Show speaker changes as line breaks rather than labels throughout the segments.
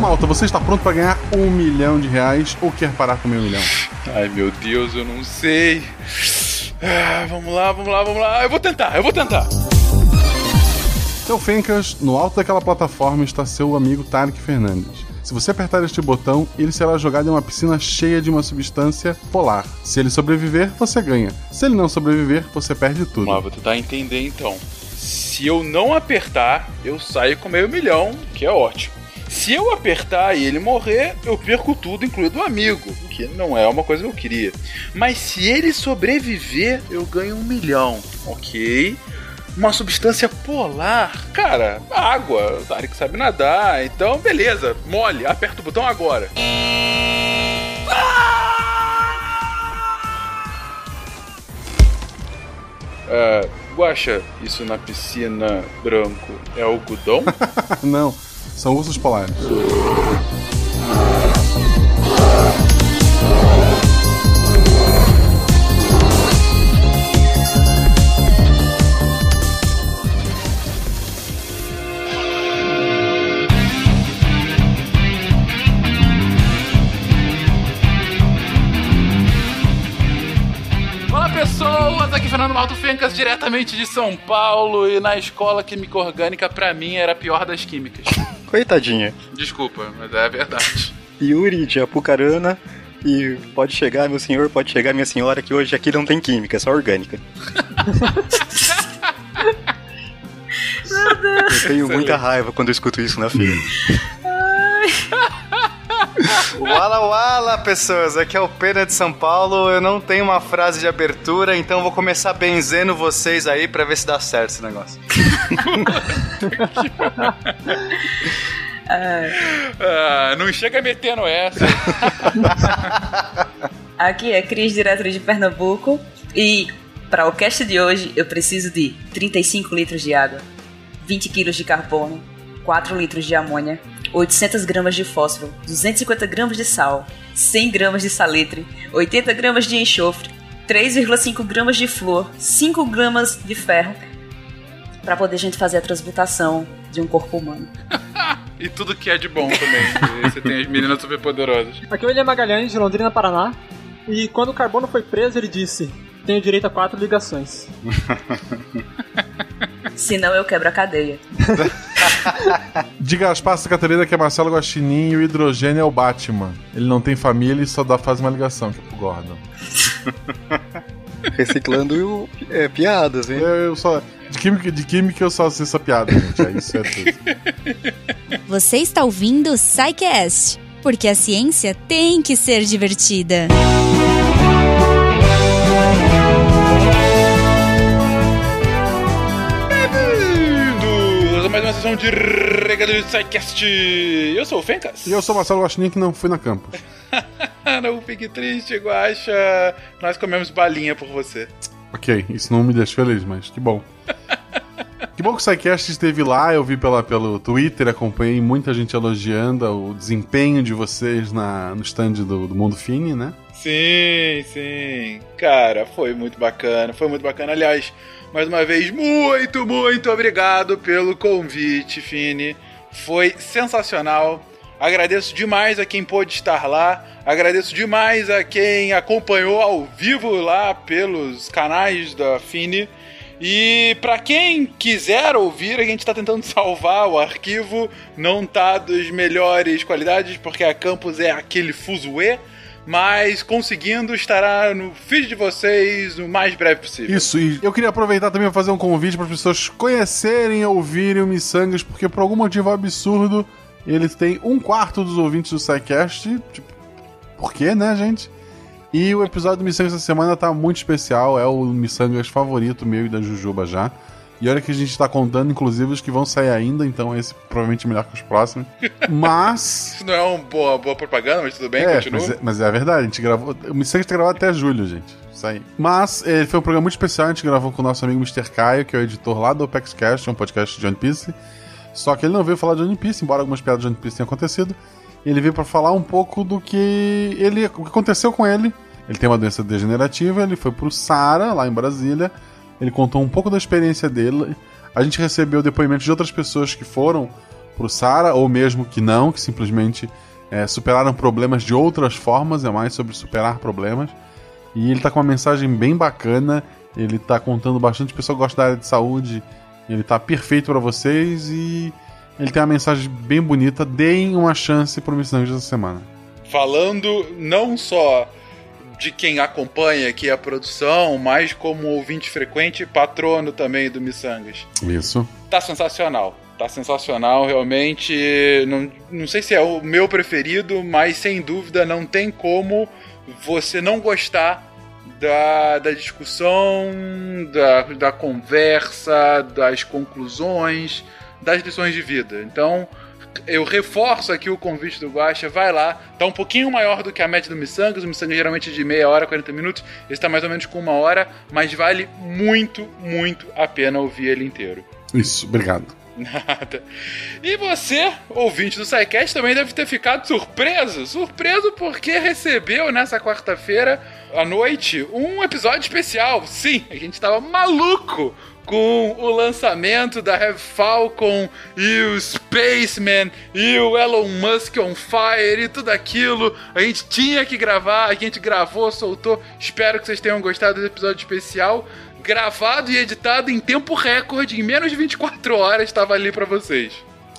malta, você está pronto para ganhar um milhão de reais ou quer parar com meio milhão?
Ai, meu Deus, eu não sei. Ah, vamos lá, vamos lá, vamos lá. Eu vou tentar, eu vou tentar.
Então, Fencas, no alto daquela plataforma está seu amigo Tarek Fernandes. Se você apertar este botão, ele será jogado em uma piscina cheia de uma substância polar. Se ele sobreviver, você ganha. Se ele não sobreviver, você perde tudo.
Vamos lá, vou tentar entender então. Se eu não apertar, eu saio com meio milhão, que é ótimo. Se eu apertar e ele morrer, eu perco tudo, incluindo o amigo, que não é uma coisa que eu queria. Mas se ele sobreviver, eu ganho um milhão, ok? Uma substância polar, cara, água, o Tarek sabe nadar, então beleza, mole, aperta o botão agora. Ah, Guaxa, isso na piscina branco é algodão?
não, são ursos polares.
Pessoas, aqui é Fernando Malto Fencas, diretamente de São Paulo e na escola química orgânica pra mim era a pior das químicas.
Coitadinha.
Desculpa, mas é a verdade.
Yuri de Apucarana. E pode chegar, meu senhor, pode chegar, minha senhora, que hoje aqui não tem química, é só orgânica. Eu tenho muita raiva quando eu escuto isso na feira.
Wala wala, pessoas, aqui é o Pena de São Paulo. Eu não tenho uma frase de abertura, então eu vou começar benzendo vocês aí pra ver se dá certo esse negócio.
Ah, não chega metendo essa.
Aqui é Cris, direto de Pernambuco. E para o cast de hoje eu preciso de 35 litros de água, 20 quilos de carbono, 4 litros de amônia, 800 gramas de fósforo, 250 gramas de sal, 100 gramas de salitre, 80 gramas de enxofre, 3,5 gramas de flor, 5 gramas de ferro, para poder a gente fazer a transmutação de um corpo humano.
E tudo que é de bom também. Você tem as meninas superpoderosas.
Aqui é o William Magalhães, de Londrina, Paraná. E quando o Carbono foi preso, ele disse: Tenho direito a quatro ligações.
Senão eu quebro a cadeia.
Diga as passas, Catarina, que é Marcelo Guaxinim e o hidrogênio é o Batman. Ele não tem família e só dá, faz uma ligação, que é pro Gordon.
Reciclando é, piadas, hein?
Eu, eu só. De química, de química eu só sei essa piada, gente. É isso é tudo.
Você está ouvindo o SciCast, porque a ciência tem que ser divertida.
Bem-vindos sessão de Regador de Psycast. Eu sou o Fencas.
E eu sou o Marcelo Guaxinim, que não fui na campus.
não fique triste, Guaxa. Nós comemos balinha por você.
Ok, isso não me deixa feliz, mas que bom. Que bom que o SciCast esteve lá, eu vi pela, pelo Twitter, acompanhei muita gente elogiando o desempenho de vocês na, no stand do, do Mundo Fini, né?
Sim, sim. Cara, foi muito bacana, foi muito bacana. Aliás, mais uma vez, muito, muito obrigado pelo convite, Fini. Foi sensacional. Agradeço demais a quem pôde estar lá. Agradeço demais a quem acompanhou ao vivo lá pelos canais da Fini. E para quem quiser ouvir, a gente tá tentando salvar o arquivo. Não tá das melhores qualidades, porque a campus é aquele fuzuê. Mas conseguindo estará no feed de vocês o mais breve possível.
Isso, e eu queria aproveitar também para fazer um convite para as pessoas conhecerem e ouvirem o Missangas, porque por algum motivo absurdo eles têm um quarto dos ouvintes do SciCast. Tipo, por quê, né, gente? E o episódio do Missangas essa semana tá muito especial, é o Missangas favorito meu e da Jujuba já. E olha que a gente tá contando, inclusive, os que vão sair ainda, então esse provavelmente é melhor que os próximos. Mas.
Isso não é uma boa, boa propaganda, mas tudo bem,
é,
continua.
Mas é, mas é a verdade, a gente gravou. O Missangas tá gravado até julho, gente. Isso aí. Mas eh, foi um programa muito especial, a gente gravou com o nosso amigo Mr. Caio, que é o editor lá do OpexCast, um podcast de One Piece. Só que ele não veio falar de One Piece, embora algumas piadas de One Piece tenham acontecido. Ele veio para falar um pouco do que ele, o que aconteceu com ele. Ele tem uma doença degenerativa, ele foi pro Sara, lá em Brasília. Ele contou um pouco da experiência dele. A gente recebeu depoimentos de outras pessoas que foram pro Sara, ou mesmo que não, que simplesmente é, superaram problemas de outras formas, é mais sobre superar problemas. E ele tá com uma mensagem bem bacana, ele tá contando bastante, o pessoal gosta da área de saúde, ele tá perfeito para vocês e ele tem uma mensagem bem bonita, deem uma chance pro Missangas essa semana.
Falando não só de quem acompanha aqui a produção, mas como ouvinte frequente e patrono também do Missangas.
Isso.
Tá sensacional. Tá sensacional, realmente. Não, não sei se é o meu preferido, mas sem dúvida não tem como você não gostar da, da discussão, da, da conversa, das conclusões, das lições de vida. Então, eu reforço aqui o convite do Guacha, vai lá, tá um pouquinho maior do que a média do Missangas, o Missangas geralmente é de meia hora, 40 minutos, esse tá mais ou menos com uma hora, mas vale muito, muito a pena ouvir ele inteiro.
Isso, obrigado.
Nada. E você, ouvinte do SciCast, também deve ter ficado surpreso. Surpreso porque recebeu nessa quarta-feira à noite um episódio especial. Sim, a gente tava maluco com o lançamento da Heavy Falcon e o Spaceman e o Elon Musk on Fire e tudo aquilo. A gente tinha que gravar, a gente gravou, soltou. Espero que vocês tenham gostado do episódio especial gravado e editado em tempo recorde, em menos de 24 horas, estava ali para vocês.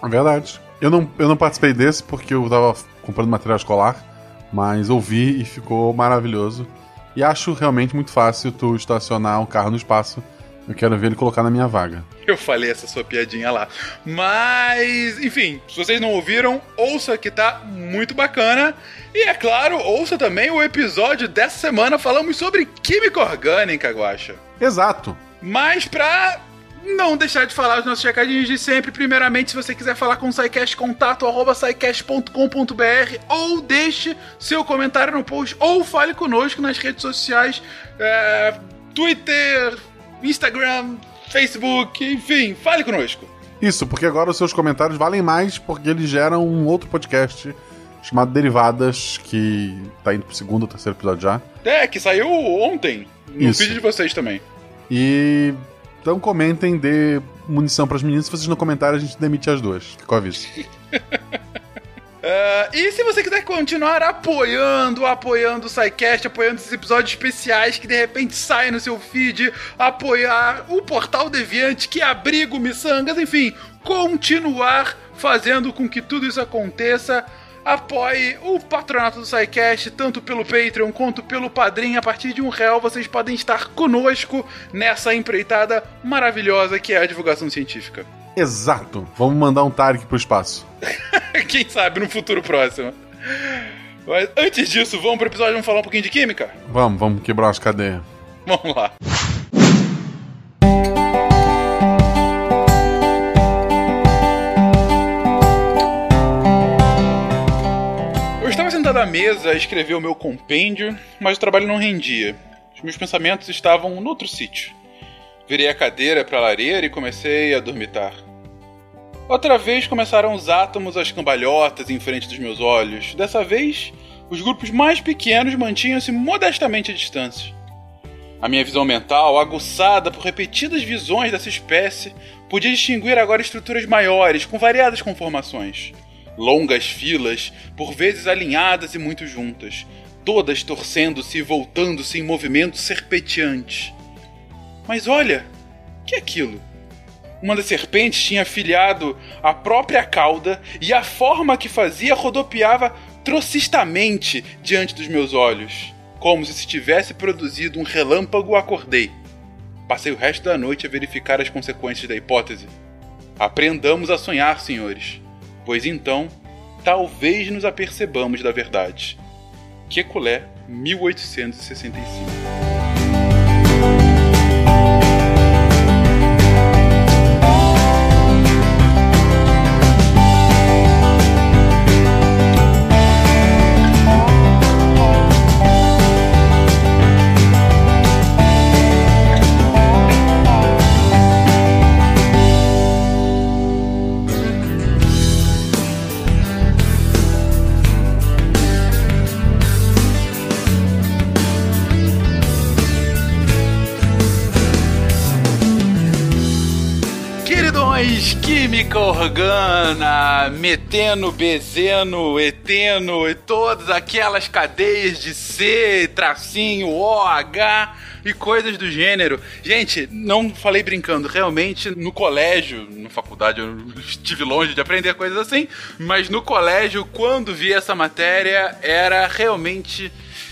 É verdade. Eu não, eu não participei desse porque eu tava comprando material escolar, mas ouvi e ficou maravilhoso. E acho realmente muito fácil tu estacionar um carro no espaço. Eu quero ver ele colocar na minha vaga.
Eu falei essa sua piadinha lá. Mas, enfim, se vocês não ouviram, ouça que tá muito bacana. E é claro, ouça também o episódio dessa semana. Falamos sobre química orgânica, Guacha.
Exato.
Mas pra não deixar de falar os nossos recadinhos de sempre, primeiramente, se você quiser falar com o SciCast, contato arroba ou deixe seu comentário no post ou fale conosco nas redes sociais, é, Twitter, Instagram, Facebook, enfim, fale conosco.
Isso, porque agora os seus comentários valem mais porque eles geram um outro podcast chamado Derivadas, que tá indo pro segundo ou terceiro episódio já.
É, que saiu ontem, no
Isso.
vídeo de vocês também.
E então comentem, dê munição pras meninas. Se vocês não comentarem, a gente demite as duas. Ficou aviso.
Ah, e se você quiser continuar apoiando, apoiando o SciCast, apoiando esses episódios especiais que de repente saem no seu feed, apoiar o Portal Deviante que abriga o Missangas, enfim, continuar fazendo com que tudo isso aconteça, apoie o patronato do SciCast, tanto pelo Patreon quanto pelo Padrim. A partir de um real vocês podem estar conosco nessa empreitada maravilhosa que é a divulgação científica.
Exato. Vamos mandar um Tarek pro espaço.
Quem sabe no futuro próximo. Mas antes disso, vamos pro episódio, vamos falar um pouquinho de química?
Vamos, vamos quebrar as cadeias.
Vamos lá. Eu estava sentado à mesa a escrever o meu compêndio, mas o trabalho não rendia. Os meus pensamentos estavam noutro sítio. Virei a cadeira para a lareira e comecei a dormitar. Outra vez começaram os átomos às cambalhotas em frente dos meus olhos. Dessa vez, os grupos mais pequenos mantinham-se modestamente à distância. A minha visão mental, aguçada por repetidas visões dessa espécie, podia distinguir agora estruturas maiores, com variadas conformações. Longas filas, por vezes alinhadas e muito juntas, todas torcendo-se e voltando-se em movimentos serpenteantes. Mas olha, que é aquilo? Uma das serpentes tinha afilhado a própria cauda e a forma que fazia rodopiava trocistamente diante dos meus olhos. Como se se tivesse produzido um relâmpago, acordei. Passei o resto da noite a verificar as consequências da hipótese. Aprendamos a sonhar, senhores, pois então talvez nos apercebamos da verdade. Kekulé, 1865. Meteno, bezeno, eteno e todas aquelas cadeias de C, tracinho, O, H e coisas do gênero. Gente, não falei brincando, realmente no colégio, na faculdade eu estive longe de aprender coisas assim, mas no colégio, quando vi essa matéria, era realmente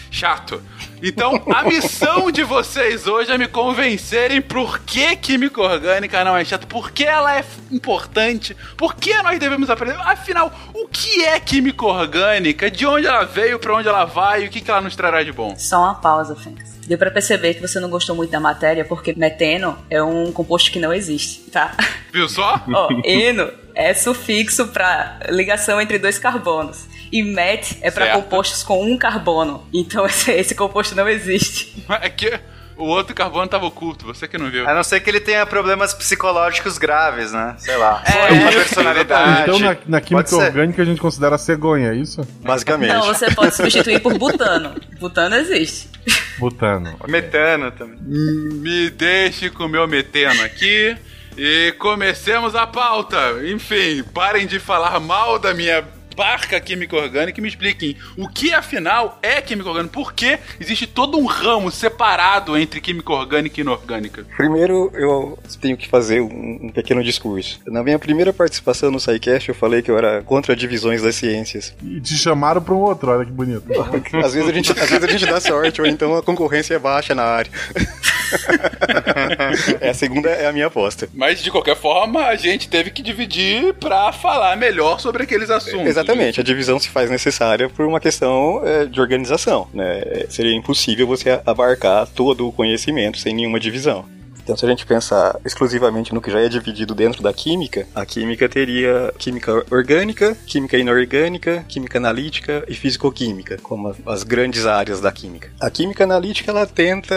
chato. Então, a missão de vocês hoje é me convencerem por que química orgânica não é chato, por que ela é importante, por que nós devemos aprender. Afinal, o que é química orgânica? De onde ela veio, para onde ela vai e o que, que ela nos trará de bom?
Só uma pausa, Fênix. Deu pra perceber que você não gostou muito da matéria porque meteno é um composto que não existe, tá?
Viu só?
Ó, eno é sufixo para ligação entre dois carbonos. E met é para compostos com um carbono. Então esse, esse composto não existe.
É que o outro carbono tava oculto, você que não viu.
A não ser que ele tenha problemas psicológicos graves, né? Sei lá.
É.
uma personalidade.
Então na, na química orgânica a gente considera cegonha, é isso?
Basicamente.
Não, você pode substituir por butano. Butano existe.
Butano.
Metano também.
Me deixe com o meu meteno aqui e comecemos a pauta. Enfim, parem de falar mal da minha barca química orgânica e me expliquem o que afinal é química orgânica. Por que existe todo um ramo separado entre química orgânica e inorgânica?
Primeiro, eu tenho que fazer um, um pequeno discurso. Na minha primeira participação no SciCast, eu falei que eu era contra divisões das ciências.
E te chamaram pra um outro, olha que bonito.
Às vezes a gente, às vezes a gente dá sorte, ou então a concorrência é baixa na área. é, a segunda é a minha aposta.
Mas de qualquer forma, a gente teve que dividir pra falar melhor sobre aqueles assuntos.
Exatamente, a divisão se faz necessária por uma questão é, de organização. Né? Seria impossível você abarcar todo o conhecimento sem nenhuma divisão. Então, se a gente pensar exclusivamente no que já é dividido dentro da química, a química teria química orgânica, química inorgânica, química analítica e fisicoquímica, como as grandes áreas da química. A química analítica ela tenta,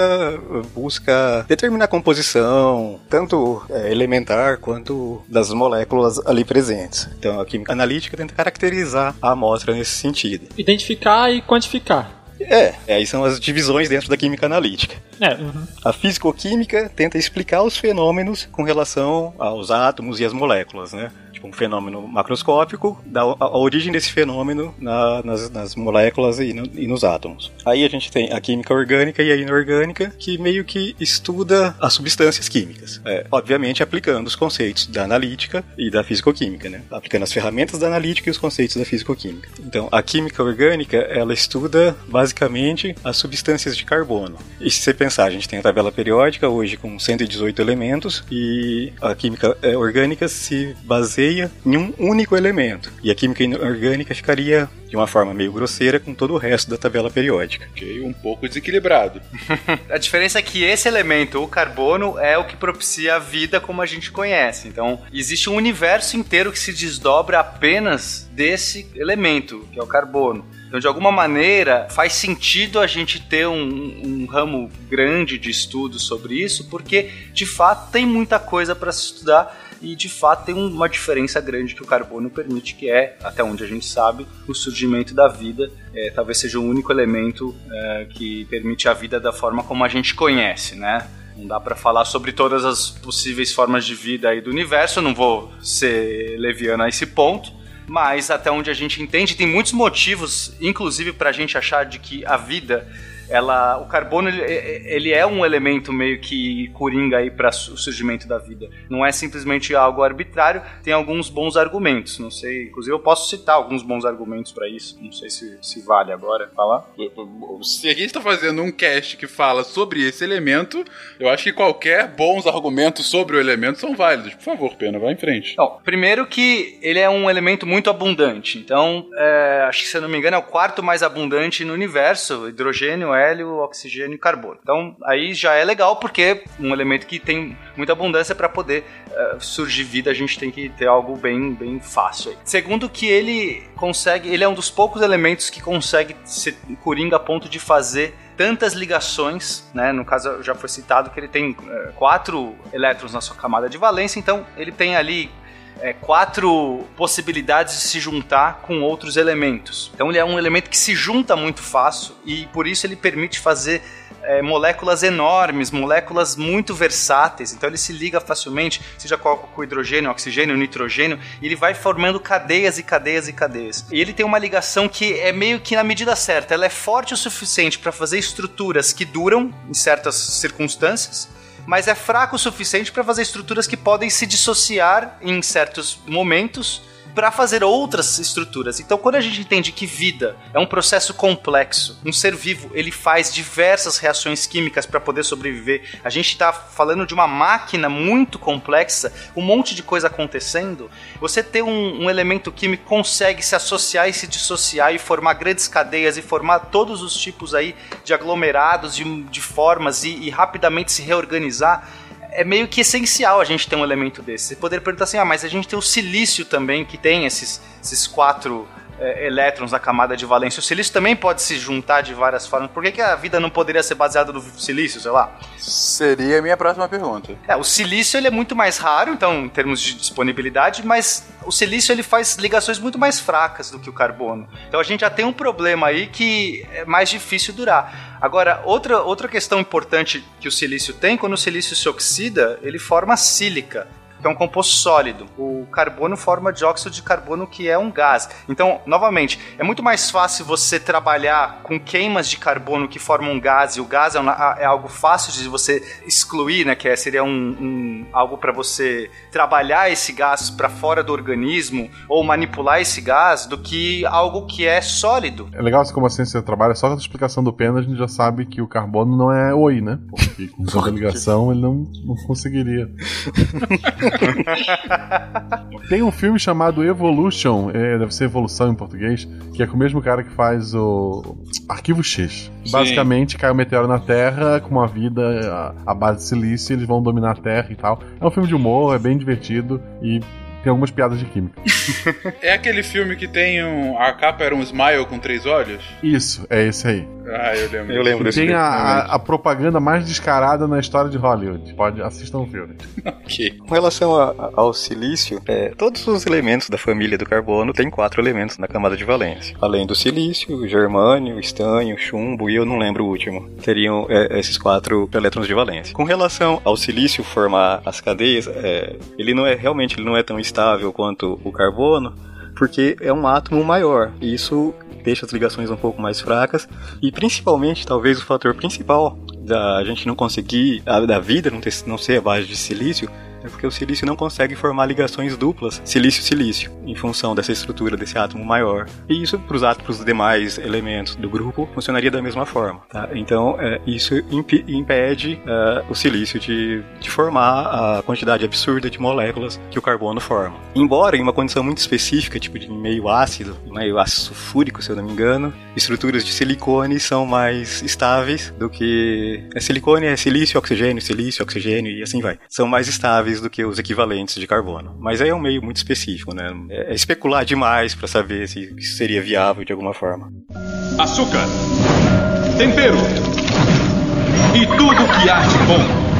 busca determinar a composição, tanto é, elementar quanto das moléculas ali presentes. Então, a química analítica tenta caracterizar a amostra nesse sentido.
Identificar e quantificar.
É, aí são as divisões dentro da química analítica.
É, uhum.
A fisicoquímica tenta explicar os fenômenos com relação aos átomos e às moléculas, né? Tipo, um fenômeno macroscópico dá a, origem desse fenômeno na- nas, nas moléculas e, no- e nos átomos. Aí a gente tem a química orgânica e a inorgânica, que meio que estuda as substâncias químicas. É, obviamente aplicando os conceitos da analítica e da fisicoquímica, né? Aplicando as ferramentas da analítica e os conceitos da fisicoquímica. Então, a química orgânica, ela estuda basicamente as substâncias de carbono. E se você pensar, a gente tem a tabela periódica hoje com 118 elementos e a química eh, orgânica se baseia em um único elemento. E a química inorgânica ficaria de uma forma meio grosseira com todo o resto da tabela periódica.
Ok, um pouco desequilibrado.
A diferença é que esse elemento, o carbono, é o que propicia a vida como a gente conhece. Então, existe um universo inteiro que se desdobra apenas desse elemento, que é o carbono. Então, de alguma maneira, faz sentido a gente ter um, um ramo grande de estudos sobre isso, porque de fato tem muita coisa para se estudar e de fato tem uma diferença grande que o carbono permite, que é, até onde a gente sabe, o surgimento da vida. É, talvez seja o único elemento é, que permite a vida da forma como a gente conhece, né? Não dá para falar sobre todas as possíveis formas de vida aí do universo, não vou ser leviano a esse ponto, mas até onde a gente entende, tem muitos motivos, inclusive para a gente achar de que a vida ela, o carbono ele, ele é um elemento meio que coringa aí para o surgimento da vida. Não é simplesmente algo arbitrário. Tem alguns bons argumentos. Não sei, inclusive eu posso citar alguns bons argumentos para isso. Não sei se, se vale agora falar.
Se a gente tá fazendo um cast que fala sobre esse elemento, eu acho que qualquer bons argumentos sobre o elemento são válidos. Por favor, Pena, vai em frente.
Então, primeiro que ele é um elemento muito abundante. Então, é, acho que se eu não me engano é o quarto mais abundante no universo: hidrogênio, hélio, oxigênio e carbono. Então, aí já é legal porque um elemento que tem muita abundância para poder é, surgir vida, a gente tem que ter algo bem, bem fácil. Aí. Segundo que ele consegue, ele é um dos poucos elementos que consegue ser coringa a ponto de fazer tantas ligações, né? No caso já foi citado que ele tem é, quatro elétrons na sua camada de valência, então ele tem ali é, quatro possibilidades de se juntar com outros elementos. Então ele é um elemento que se junta muito fácil e por isso ele permite fazer é, moléculas enormes, moléculas muito versáteis. Então ele se liga facilmente, seja com, hidrogênio, oxigênio, nitrogênio, e ele vai formando cadeias e cadeias e cadeias. E ele tem uma ligação que é meio que na medida certa. Ela é forte o suficiente para fazer estruturas que duram em certas circunstâncias mas é fraco o suficiente para fazer estruturas que podem se dissociar em certos momentos para fazer outras estruturas. Então, quando a gente entende que vida é um processo complexo, um ser vivo, ele faz diversas reações químicas para poder sobreviver. A gente está falando de uma máquina muito complexa, um monte de coisa acontecendo. Você ter um, um elemento químico consegue se associar e se dissociar e formar grandes cadeias e formar todos os tipos aí de aglomerados, de, de formas e, e rapidamente se reorganizar é meio que essencial a gente ter um elemento desse. Você poderia perguntar assim, ah, mas a gente tem o silício também, que tem esses, esses quatro é, elétrons na camada de valência. O silício também pode se juntar de várias formas. Por que, que a vida não poderia ser baseada no silício, sei lá?
Seria a minha próxima pergunta.
É, o silício ele é muito mais raro, então, em termos de disponibilidade, mas o silício ele faz ligações muito mais fracas do que o carbono. Então a gente já tem um problema aí que é mais difícil durar. Agora, outra, outra questão importante que o silício tem, quando o silício se oxida, ele forma sílica que é um composto sólido. O carbono forma dióxido de carbono, que é um gás. Então, novamente, é muito mais fácil você trabalhar com queimas de carbono que formam um gás, e o gás é, um, é algo fácil de você excluir, né? Que é, seria um, um algo para você trabalhar esse gás para fora do organismo ou manipular esse gás do que algo que é sólido.
É legal assim como a ciência trabalha, só com a explicação do Pena a gente já sabe que o carbono não é oi, né? Porque com tanta ligação ele não, não conseguiria. Tem um filme chamado Evolution, é, deve ser Evolução em português, que é com o mesmo cara que faz o Arquivo X. Sim. Basicamente, cai um meteoro na Terra com uma vida à base de silício, eles vão dominar a Terra e tal. É um filme de humor, é bem divertido e tem algumas piadas de química.
é aquele filme que tem um. A capa era um smile com três olhos?
Isso, é esse aí.
Ah, eu lembro.
Eu lembro
Tem a, a, propaganda mais descarada na história de Hollywood. Pode assistir o filme.
ok. Com relação a, ao silício, é, todos os elementos da família do carbono têm quatro elementos na camada de valência. Além do silício, germânio, estanho, chumbo e eu não lembro o último. Teriam é, esses quatro elétrons de valência. Com relação ao silício formar as cadeias, é, ele não é realmente ele não é tão estável quanto o carbono porque é um átomo maior. E isso deixa as ligações um pouco mais fracas e principalmente, talvez o fator principal da gente não conseguir, da vida não, ter, não ser a base de silício, é porque o silício não consegue formar ligações duplas silício-silício, em função dessa estrutura desse átomo maios E isso, para os átomos demais elementos do grupo, funcionaria da mesma forma. Tá? Então, é, isso imp impede é, o silício de, de formar a quantidade absurda de moléculas que o carbono forma. Embora em uma condição muito específica, tipo de meio ácido, meio ácido sulfúrico, se eu não me engano, estruturas de silicone são mais estáveis do que. É silicone é silício, oxigênio, silício, oxigênio e assim vai. São mais estáveis do que os equivalentes de carbono. Mas aí é um meio muito específico, né? É especular demais para saber se isso seria viável de alguma forma.
Açúcar, tempero e tudo que há de bom.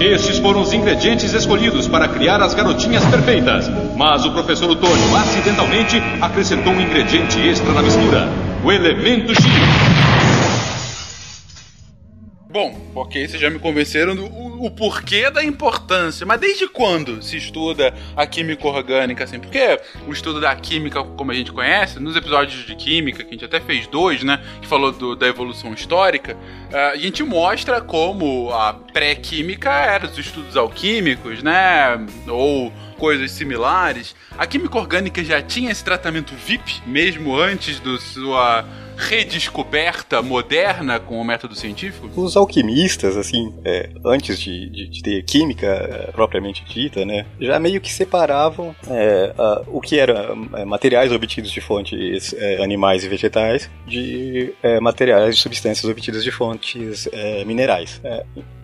Estes foram os ingredientes escolhidos para criar as garotinhas perfeitas. Mas o professor Otônio acidentalmente acrescentou um ingrediente extra na mistura: o elemento X.
Bom, ok, vocês já me convenceram do o, porquê da importância. Mas desde quando se estuda a química orgânica, assim? Porque o estudo da química, como a gente conhece, nos episódios de química, que a gente até fez dois, né? Que falou do, da evolução histórica, uh, a gente mostra como a pré-química era os estudos alquímicos, né? Ou coisas similares. A química orgânica já tinha esse tratamento VIP, mesmo antes da sua redescoberta moderna com o método científico?
Os alquimistas, assim, é, antes de, de, de, ter química é, propriamente dita, né, já meio que separavam é, a, o que era é, materiais obtidos de fontes é, animais e vegetais de é, materiais e substâncias obtidas de fontes minerais.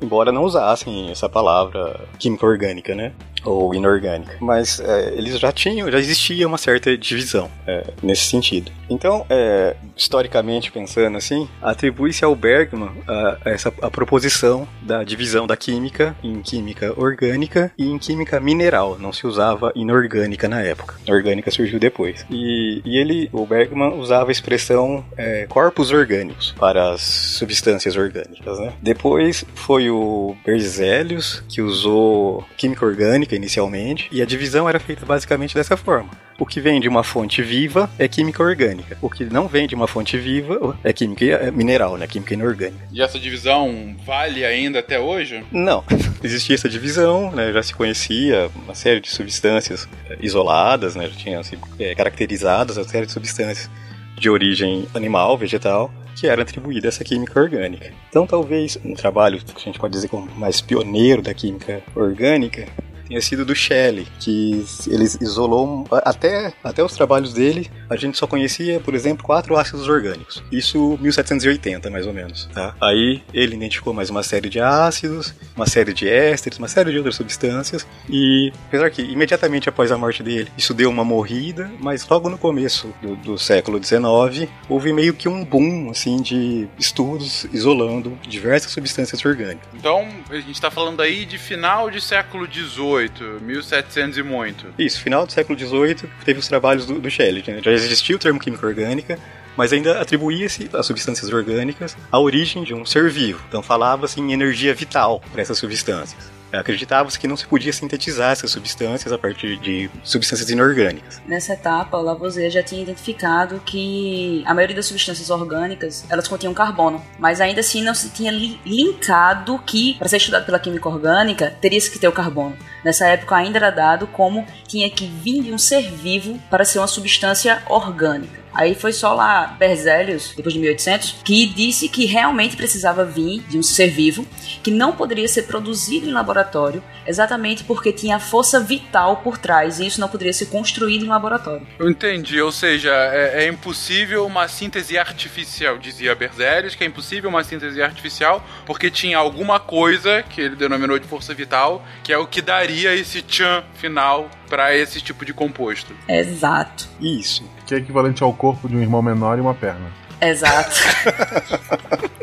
embora não usassem essa palavra química orgânica, né? Ou inorgânica. Mas é, eles já tinham, já existia uma certa divisão é, nesse sentido. Então, é, historicamente pensando assim, atribui-se ao Bergman a, a essa a proposição da divisão da química em química orgânica e em química mineral. Não se usava inorgânica na época. Orgânica surgiu depois. E, e ele, o Bergman, usava a expressão é, corpos orgânicos para as substâncias orgânicas. Né? Depois foi o Berzelius que usou química orgânica inicialmente e a divisão era feita basicamente dessa forma. O que vem de uma fonte viva é química orgânica. O que não vem de uma fonte viva é química é mineral, né? Química inorgânica.
E essa divisão vale ainda até hoje?
Não. Existia essa divisão, né? Já se conhecia uma série de substâncias eh, isoladas, né? Já tinham sido é, caracterizadas uma série de substâncias de origem animal, vegetal, que era atribuída a essa química orgânica. Então, talvez um trabalho que a gente pode dizer como mais pioneiro da química orgânica tenha sido do Shelley, que ele isolou até, até os trabalhos dele, a gente só conhecia, por exemplo, quatro ácidos orgânicos. Isso 1780, mais ou menos, tá? Aí ele identificou mais uma série de ácidos, uma série de ésteres, uma série de outras substâncias e apesar que imediatamente após a morte dele, isso deu uma morrida, mas logo no começo do, do século XIX, houve meio que um boom assim de estudos isolando diversas substâncias orgânicas.
Então, a gente está falando aí de final de século XVIII, 1700 e muito.
Isso, final do século XVIII, teve os trabalhos do, do Shelley. Né? Já existia o termo química orgânica, mas ainda atribuía-se às substâncias orgânicas a origem de um ser vivo. Então falava-se em energia vital para essas substâncias. Acreditava-se que não se podia sintetizar essas substâncias a partir de substâncias inorgânicas.
Nessa etapa, o Lavoisier já tinha identificado que a maioria das substâncias orgânicas elas continham carbono, mas ainda assim não se tinha li linkado que, para ser estudado pela química orgânica, teria que ter o carbono. Nessa época ainda era dado como tinha que vir de um ser vivo para ser uma substância orgânica. Aí foi só lá Berzelius, depois de 1800, que disse que realmente precisava vir de um ser vivo, que não poderia ser produzido em laboratório, exatamente porque tinha força vital por trás e isso não poderia ser construído em laboratório.
Eu entendi, ou seja, é, é impossível uma síntese artificial, dizia Berzelius, que é impossível uma síntese artificial porque tinha alguma coisa que ele denominou de força vital, que é o que daria esse tchan final para esse tipo de composto.
Exato.
Isso.
Que é equivalente ao corpo de um irmão menor e uma perna.
Exato.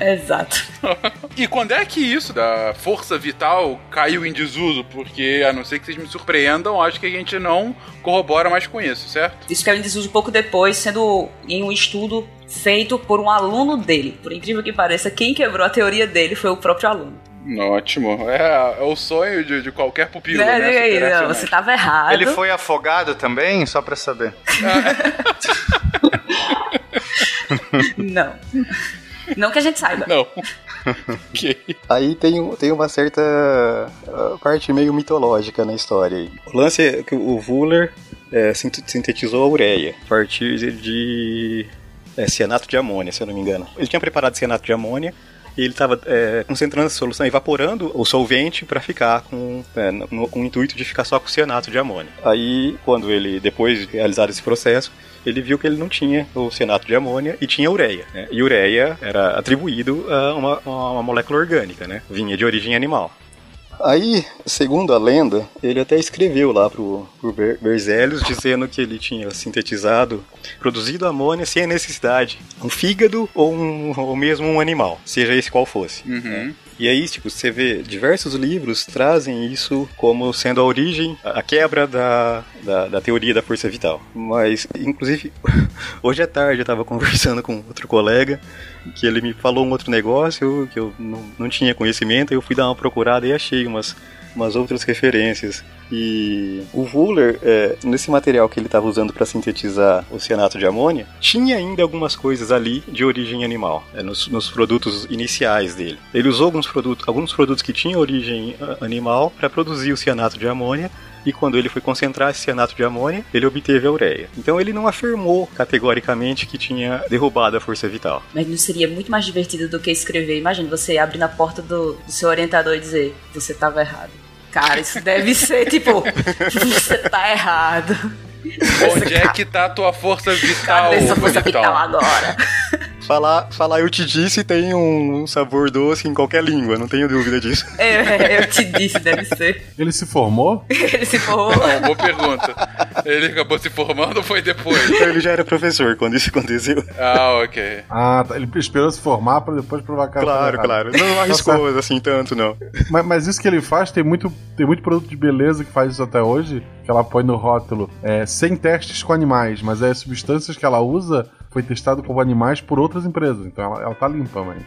Exato.
e quando é que isso da força vital caiu em desuso? Porque, a não ser que vocês me surpreendam, acho que a gente não corrobora mais com isso, certo?
Isso caiu em desuso pouco depois, sendo em um estudo feito por um aluno dele. Por incrível que pareça, quem quebrou a teoria dele foi o próprio aluno.
Ótimo. É, é o sonho de, de qualquer pupilo,
Não,
né?
não, não, você tava errado.
Ele foi afogado também, só pra saber.
não. Não que a gente saiba.
Não. ok.
Aí tem, tem uma certa uh, parte meio mitológica na história. aí. O lance é que o Wooler é, sint- sintetizou a ureia a partir de é, cianato de amônia, se eu não me engano. Ele tinha preparado cianato de amônia e ele estava concentrando essa solução, evaporando o solvente para ficar com, é, no- com o intuito de ficar só com cianato de amônia. Aí, quando ele, depois de realizar esse processo, ele viu que ele não tinha o cianato de amônia e tinha ureia. Né? E ureia era atribuído a uma, uma molécula orgânica, né? vinha de origem animal. Aí, segundo a lenda, ele até escreveu lá pro, pro Ber- Berzelius dizendo que ele tinha sintetizado, produzido amônia sem a necessidade, um fígado ou, um, ou mesmo um animal, seja esse qual fosse.
Uhum.
E aí, tipo, você vê diversos livros trazem isso como sendo a origem, a quebra da, da, da teoria da força vital. Mas, inclusive, hoje à tarde eu tava conversando com outro colega que ele me falou um outro negócio que eu não, não tinha conhecimento, eu fui dar uma procurada e achei umas, umas outras referências. E o Wooler, é, nesse material que ele estava usando para sintetizar o cianato de amônia, tinha ainda algumas coisas ali de origem animal, é, nos, nos produtos iniciais dele. Ele usou alguns produtos, alguns produtos que tinham origem ah, animal para produzir o cianato de amônia. E quando ele foi concentrar esse cianato de amônia, ele obteve a ureia. Então ele não afirmou categoricamente que tinha derrubado a força vital.
Mas não seria muito mais divertido do que escrever. Imagina você abrir na porta do, do seu orientador e dizer: Você tava errado. Cara, isso deve ser tipo: Você tá errado.
Onde é que tá a tua força vital,
Cadê sua força
Vitão?
vital agora?
Falar, falar eu te disse tem um sabor doce em qualquer língua, não tenho dúvida disso.
É, eu te disse, deve ser.
Ele se formou?
Ele se formou.
Não, boa pergunta. Ele acabou se formando ou foi depois?
Então ele já era professor quando isso aconteceu.
Ah, ok.
Ah, tá. ele esperou se formar pra depois provar que era
Claro, claro. Não arriscou assim tanto, não.
Mas, mas isso que ele faz, tem muito, tem muito produto de beleza que faz isso até hoje, que ela põe no rótulo, é, sem testes com animais, mas as substâncias que ela usa foi testado com animais por outras empresas, então ela, ela tá limpa, mas...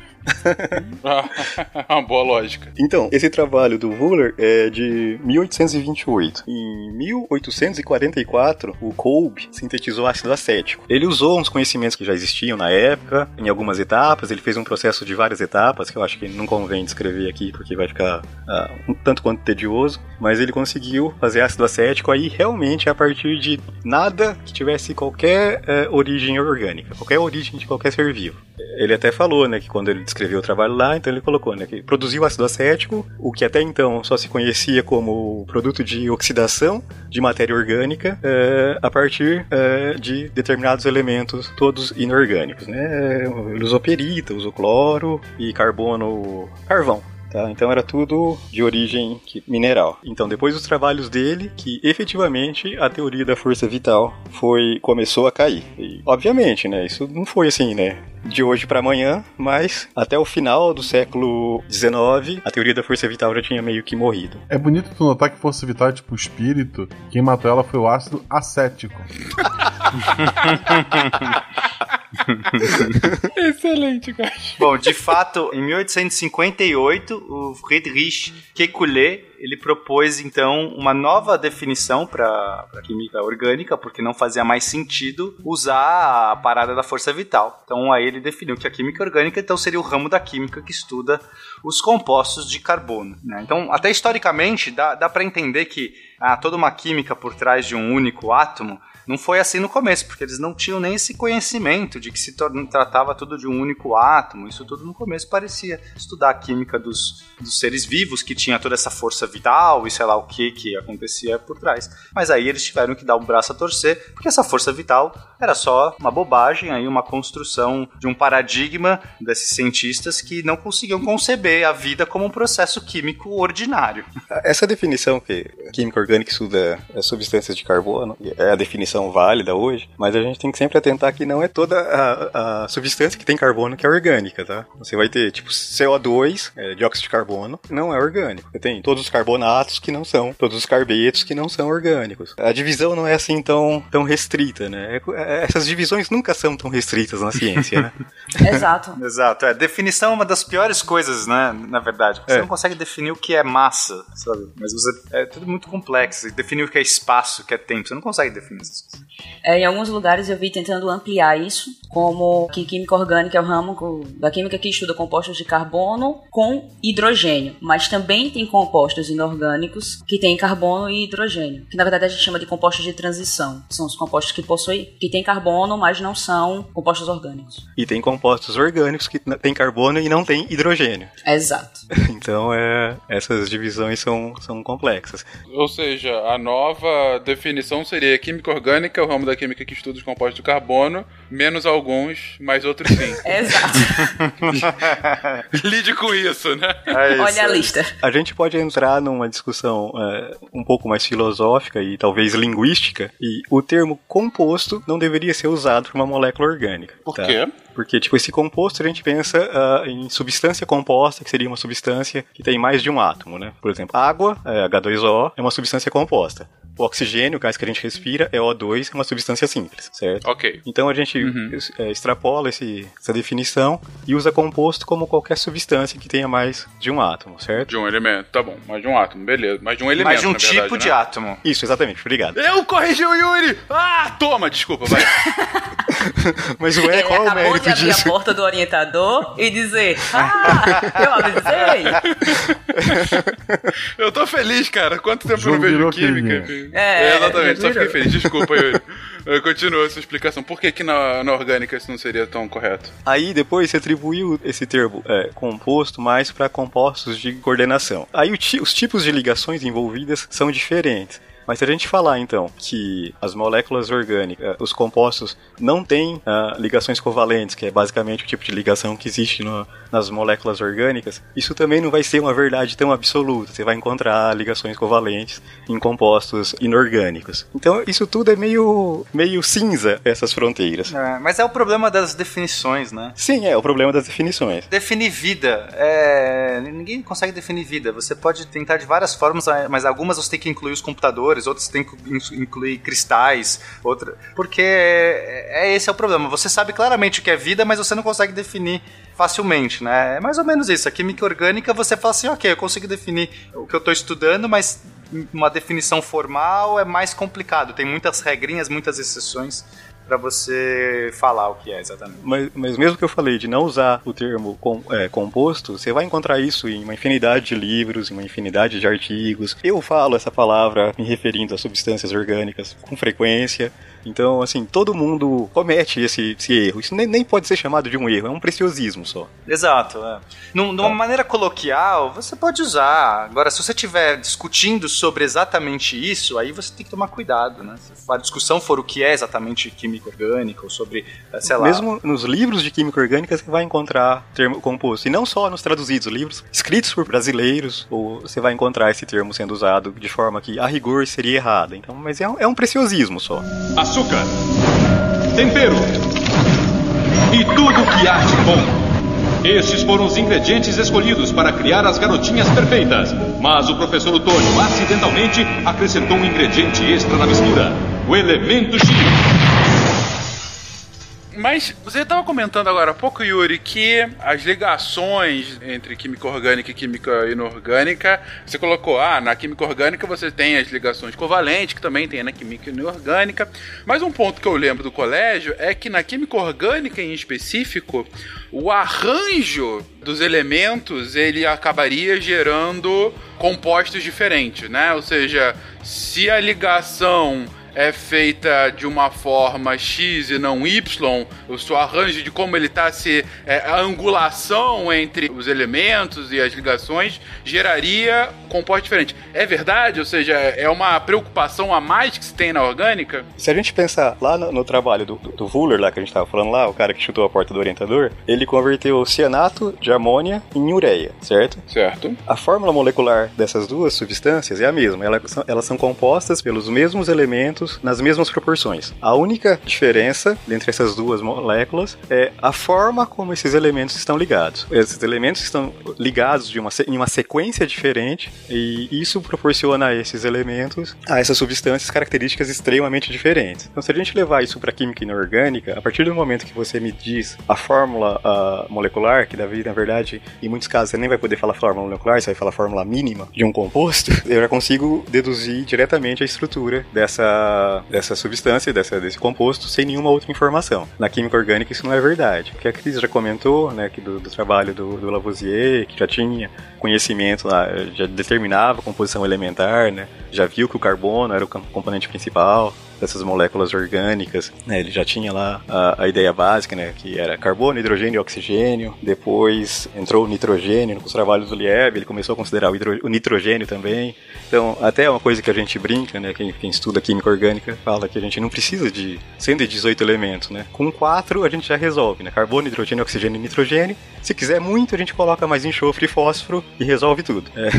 Uma boa lógica.
Então, esse trabalho do Wooler é de 1828. Em 1844, o Kolbe sintetizou ácido acético. Ele usou uns conhecimentos que já existiam na época, em algumas etapas, ele fez um processo de várias etapas, que eu acho que não convém descrever aqui, porque vai ficar ah, um tanto quanto tedioso, mas ele conseguiu fazer ácido acético aí realmente a partir de nada que tivesse qualquer eh, origem orgânica, qualquer origem de qualquer ser vivo. Ele até falou, né, que quando ele descreveu o trabalho lá, então ele colocou, né, que produziu ácido acético, o que até então só se conhecia como produto de oxidação de matéria orgânica, eh, a partir eh, de determinados elementos, todos inorgânicos, né? Perita, usou cloro e carbono, carvão. Tá, então era tudo de origem mineral. Então depois dos trabalhos dele, que efetivamente a teoria da força vital foi começou a cair. E, obviamente, né? Isso não foi assim, né? De hoje para amanhã, mas até o final do século XIX, a teoria da força vital já tinha meio que morrido.
É bonito tu notar que força vital é tipo espírito, quem matou ela foi o ácido acético.
Excelente, cara.
Bom, de fato, em 1858, o Friedrich Kekulé ele propôs então uma nova definição para a química orgânica, porque não fazia mais sentido usar a parada da força vital. Então aí ele definiu que a química orgânica então seria o ramo da química que estuda os compostos de carbono. né? Então, até historicamente, dá, dá para entender que há toda uma química por trás de um único átomo. Não foi assim no começo, porque eles não tinham nem esse conhecimento de que se tratava tudo de um único átomo. Isso tudo no começo parecia estudar a química dos, dos seres vivos, que tinha toda essa força vital e sei lá o que que acontecia por trás. Mas aí eles tiveram que dar um braço a torcer, porque essa força vital era só uma bobagem, aí uma construção de um paradigma desses cientistas que não conseguiam conceber a vida como um processo químico ordinário.
Essa definição que química orgânica estuda as substâncias de carbono é a definição válida hoje, mas a gente tem que sempre atentar que não é toda a, a substância que tem carbono que é orgânica, tá? Você vai ter tipo CO2, é, dióxido de carbono, não é orgânico. Você tem todos os carbonatos que não são, todos os carbetos que não são orgânicos. A divisão não é assim tão, tão restrita, né? É- é- essas divisões nunca são tão restritas na ciência, né?
Exato.
Exato, é. Definição é uma das piores coisas, né? Na verdade. Você
É.
não consegue definir o que é massa, sabe? Mas você, é tudo muito complexo. Definir o que é espaço, o que é tempo. Você não consegue definir essas coisas.
É, em alguns lugares eu vi tentando ampliar isso, como que química orgânica é o ramo da química que estuda compostos de carbono com hidrogênio, mas também tem compostos inorgânicos que têm carbono e hidrogênio, que na verdade a gente chama de compostos de transição. São os compostos que possuem, que têm carbono, mas não são compostos orgânicos.
E tem compostos orgânicos que têm carbono e não têm hidrogênio.
Exato.
Então, é, essas divisões são, são complexas.
Ou seja, a nova definição seria química orgânica, o ramo da química que estuda os compostos de carbono, menos alguns, mas outros sim.
Exato.
Lide com isso, né?
É
Olha a lista.
A gente pode entrar numa discussão é, um pouco mais filosófica e talvez linguística, e o termo composto não deveria ser usado para uma molécula orgânica.
Por
tá?
quê?
Porque, tipo, esse composto a gente pensa ah, em substância composta, que seria uma substância que tem mais de um átomo, né? Por exemplo, água, é, H2O, é uma substância composta. O oxigênio, o gás que a gente respira, é O2, é uma substância simples, certo?
Ok.
Então a gente é, extrapola esse- essa definição e usa composto como qualquer substância que tenha mais de um átomo, certo?
De um elemento, tá bom. Mais de um átomo, beleza. Mais de um elemento,
Mais de um
na verdade,
tipo
né?
de átomo.
Isso, exatamente, obrigado.
Eu corrigi o Yuri! Ah, toma, desculpa, vai.
Mas ué,
Ele
qual é o
acabou de
mérito
abrir a
disso?
porta do orientador e dizer: Ah, eu avisei!
Eu tô feliz, cara. Quanto tempo eu não vejo
virou
química?
Queridinho.
É,
exatamente. Só fiquei feliz. Desculpa, Yuri. Eu continuo essa explicação. Por que, que na, na orgânica isso não seria tão correto?
Aí depois você atribuiu esse termo é, composto mais para compostos de coordenação. Aí o ti- os tipos de ligações envolvidas são diferentes. Mas se a gente falar então que as moléculas orgânicas, os compostos, não têm ah, ligações covalentes, que é basicamente o tipo de ligação que existe no- nas moléculas orgânicas, isso também não vai ser uma verdade tão absoluta. Você vai encontrar ligações covalentes em compostos inorgânicos. Então isso tudo é meio, meio cinza, essas fronteiras.
É, mas é o problema das definições, né?
Sim, é o problema das definições.
Definir vida. É... Ninguém consegue definir vida. Você pode tentar de várias formas, mas algumas você tem que incluir os computadores, outras tem que in- incluir cristais, outra. Porque é, é esse é o problema. Você sabe claramente o que é vida, mas você não consegue definir facilmente, né? É mais ou menos isso. A química orgânica você fala assim, ok, eu consigo definir o que eu estou estudando, mas uma definição formal é mais complicado. Tem muitas regrinhas, muitas exceções para você falar o que é exatamente.
Mas, mas mesmo que eu falei de não usar o termo com- é, composto, você vai encontrar isso em uma infinidade de livros, em uma infinidade de artigos. Eu falo essa palavra me referindo a substâncias orgânicas com frequência. Então, assim, todo mundo comete esse, esse erro. Isso nem, nem pode ser chamado de um erro, é um preciosismo só.
Exato. É. Num- Numa
Tá.
maneira coloquial, você pode usar. Agora, se você estiver discutindo sobre exatamente isso, aí você tem que tomar cuidado, né? Se a discussão for o que é exatamente química orgânica, ou sobre, eh, sei lá.
Mesmo nos livros de química orgânica você vai encontrar termo composto. E não só nos traduzidos, livros escritos por brasileiros, ou você vai encontrar esse termo sendo usado de forma que a rigor seria errada. Então, mas é um, é um preciosismo só.
Açúcar, tempero e tudo que há de bom. Estes foram os ingredientes escolhidos para criar as garotinhas perfeitas. Mas o professor Otônio acidentalmente acrescentou um ingrediente extra na mistura: o elemento X.
Mas você estava comentando agora há pouco, Yuri, que as ligações entre química orgânica e química inorgânica, você colocou, ah, na química orgânica você tem as ligações covalentes, que também tem na química inorgânica. Mas um ponto que eu lembro do colégio é que na química orgânica em específico, o arranjo dos elementos ele acabaria gerando compostos diferentes, né? Ou seja, se a ligação é feita de uma forma X e não Y, o seu arranjo de como ele está se. é, a angulação entre os elementos e as ligações geraria composto diferente. É verdade? Ou seja, é uma preocupação a mais que se tem na orgânica?
Se a gente pensar lá no, no trabalho do, do, do Wooler, lá que a gente tava falando lá, o cara que chutou a porta do orientador, ele converteu o cianato de amônia em ureia, certo?
Certo.
A fórmula molecular dessas duas substâncias é a mesma, elas elas são compostas pelos mesmos elementos nas mesmas proporções. A única diferença entre essas duas moléculas é a forma como esses elementos estão ligados. Esses elementos estão ligados uma, em uma sequência diferente e isso proporciona a esses elementos, a essas substâncias, características extremamente diferentes. Então, se a gente levar isso para química inorgânica, a partir do momento que você me diz a fórmula ah, molecular, que Davi, na verdade, em muitos casos você nem vai poder falar fórmula molecular, você vai falar fórmula mínima de um composto, eu já consigo deduzir diretamente a estrutura dessa, dessa substância, dessa, desse composto, sem nenhuma outra informação. Na química orgânica isso não é verdade. Porque a Cris já comentou, né, que do, do trabalho do, do Lavoisier, que já tinha conhecimento lá, já determinava a composição elementar, né, já viu que o carbono era o com- componente principal dessas moléculas orgânicas, né, ele já tinha lá a, a ideia básica, né, que era carbono, hidrogênio e oxigênio, depois entrou o nitrogênio com os trabalhos do Lieb, ele começou a considerar o, hidro- o nitrogênio também, então até uma coisa que a gente brinca, né, quem, quem estuda química orgânica fala que a gente não precisa de 118 elementos, né, com quatro a gente já resolve, né, carbono, hidrogênio, oxigênio e nitrogênio, se quiser muito a gente coloca mais enxofre e fósforo e resolve tudo. É.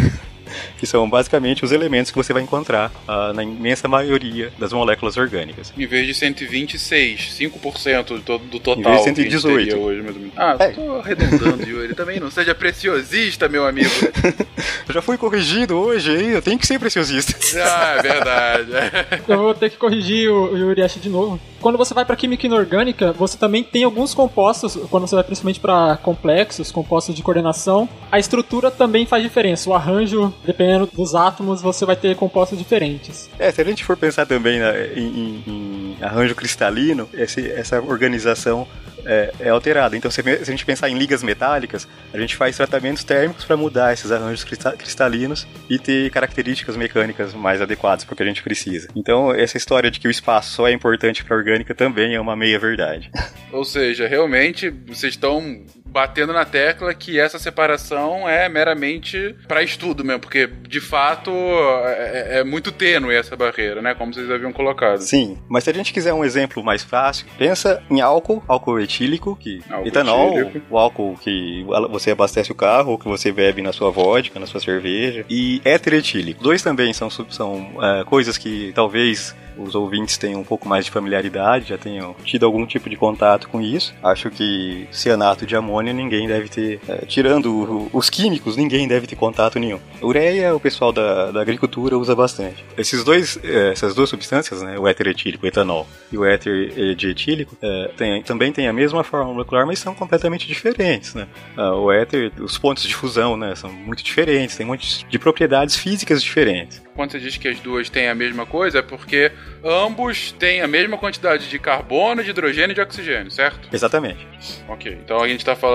que são basicamente os elementos que você vai encontrar ah, na imensa maioria das moléculas orgânicas.
Em vez de 126, 5% do, to- do total.
Em vez de
que a gente
118.
teria Hoje, mais ou menos. Ah,
É.
tô arredondando, Yuri. Também não seja preciosista, meu amigo.
Eu já fui corrigido hoje aí, eu tenho que ser preciosista.
Ah, é verdade.
Eu vou ter que corrigir o, Yuri Ashi de novo. Quando você vai para química inorgânica, você também tem alguns compostos, quando você vai principalmente para complexos, compostos de coordenação, a estrutura também faz diferença. O arranjo, dependendo dos átomos, você vai ter compostos diferentes.
É, se a gente for pensar também né, em, em- em arranjo cristalino, esse- essa organização é, é alterada. Então, se, se a gente pensar em ligas metálicas, a gente faz tratamentos térmicos para mudar esses arranjos crista- cristalinos e ter características mecânicas mais adequadas para o que a gente precisa. Então, essa história de que o espaço só é importante para a orgânica também é uma meia verdade.
Ou seja, realmente, vocês estão batendo na tecla que essa separação é meramente para estudo mesmo, porque de fato é, é, é muito tênue essa barreira, né? Como vocês haviam colocado.
Sim, mas se a gente quiser um exemplo mais fácil, pensa em álcool, álcool etílico, que
Álcool
etanol,
etílico.
o álcool que você abastece o carro, ou que você bebe na sua vodka, na sua cerveja, e éter etílico. Dois também são, são é, coisas que talvez os ouvintes tenham um pouco mais de familiaridade, já tenham tido algum tipo de contato com isso. Acho que cianato de amônia ninguém deve ter, é, tirando o- os químicos, ninguém deve ter contato nenhum. Ureia, o pessoal da, da agricultura usa bastante. Esses dois, é, essas duas substâncias, né, o éter etílico, o etanol, e o éter dietílico, é, tem- também têm a mesma forma molecular, mas são completamente diferentes, né? Ah, o éter, os pontos de fusão, né, são muito diferentes, tem um monte de propriedades físicas diferentes.
Quando você diz que as duas têm a mesma coisa, é porque ambos têm a mesma quantidade de carbono, de hidrogênio e de oxigênio, certo?
Exatamente.
Ok, então a gente está falando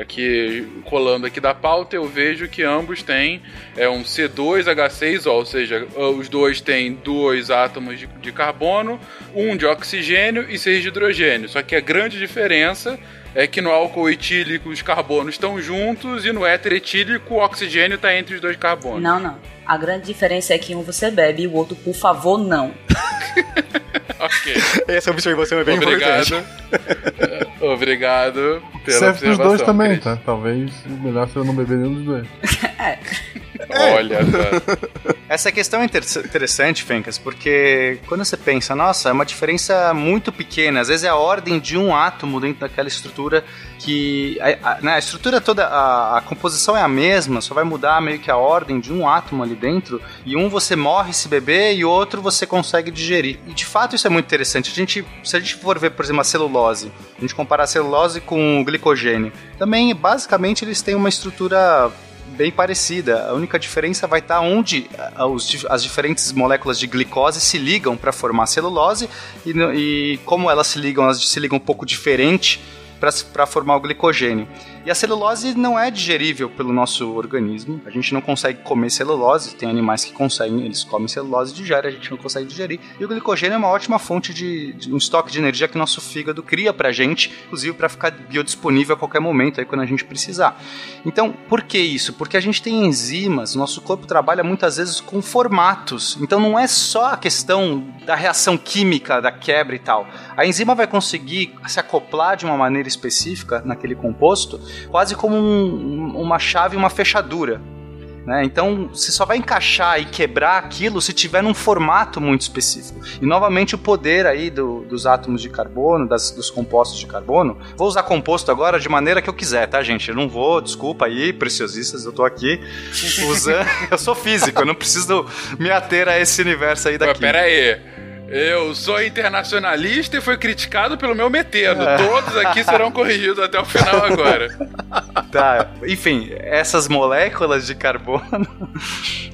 aqui, colando aqui da pauta, eu vejo que ambos têm é um C2H6O, ou seja, os dois têm dois átomos de, de carbono, um de oxigênio e seis de hidrogênio. Só que a grande diferença é que no álcool etílico os carbonos estão juntos e no éter etílico o oxigênio está entre os dois carbonos.
Não, não. A grande diferença é que um você bebe e o outro, por favor, não.
Ok,
Essa observação é bem
obrigado.
importante.
obrigado pela
Serve pros
observação.
dois também,
Cris.
tá? Talvez o melhor seja não beber nenhum dos dois.
Olha só.
Essa questão é inter- interessante, Fencas, porque quando você pensa, nossa, é uma diferença muito pequena, às vezes é a ordem de um átomo dentro daquela estrutura que. A, a- né, a estrutura toda, a, a composição é a mesma, só vai mudar meio que a ordem de um átomo ali dentro, e um você morre se beber e outro você consegue digerir. E de fato isso é muito interessante. A gente, se a gente for ver, por exemplo, a celulose, a gente comparar a celulose com o glicogênio, também basicamente eles têm uma estrutura bem parecida. A única diferença vai estar onde as diferentes moléculas de glicose se ligam para formar celulose e, e como elas se ligam, elas se ligam um pouco diferente para formar o glicogênio. E a celulose não é digerível pelo nosso organismo. A gente não consegue comer celulose. Tem animais que conseguem, eles comem celulose e digerem, a gente não consegue digerir. E o glicogênio é uma ótima fonte de, de um estoque de energia que nosso fígado cria pra gente, inclusive para ficar biodisponível a qualquer momento aí quando a gente precisar. Então, por que isso? Porque a gente tem enzimas, nosso corpo trabalha muitas vezes com formatos. Então não é só a questão da reação química, da quebra e tal. A enzima vai conseguir se acoplar de uma maneira específica naquele composto, quase como um- uma chave uma fechadura. né? Então, você só vai encaixar e quebrar aquilo se tiver num formato muito específico. E novamente o poder aí do- dos átomos de carbono, das- dos compostos de carbono. Vou usar composto agora de maneira que eu quiser, tá, gente? Eu não vou, desculpa aí, preciosistas, eu tô aqui usando. eu sou físico, eu não preciso me ater a esse universo aí
Mas
daqui.
pera aí. Eu sou internacionalista e fui criticado pelo meu metendo.
É.
Todos aqui serão corrigidos até o final agora.
Tá, enfim, essas moléculas de carbono,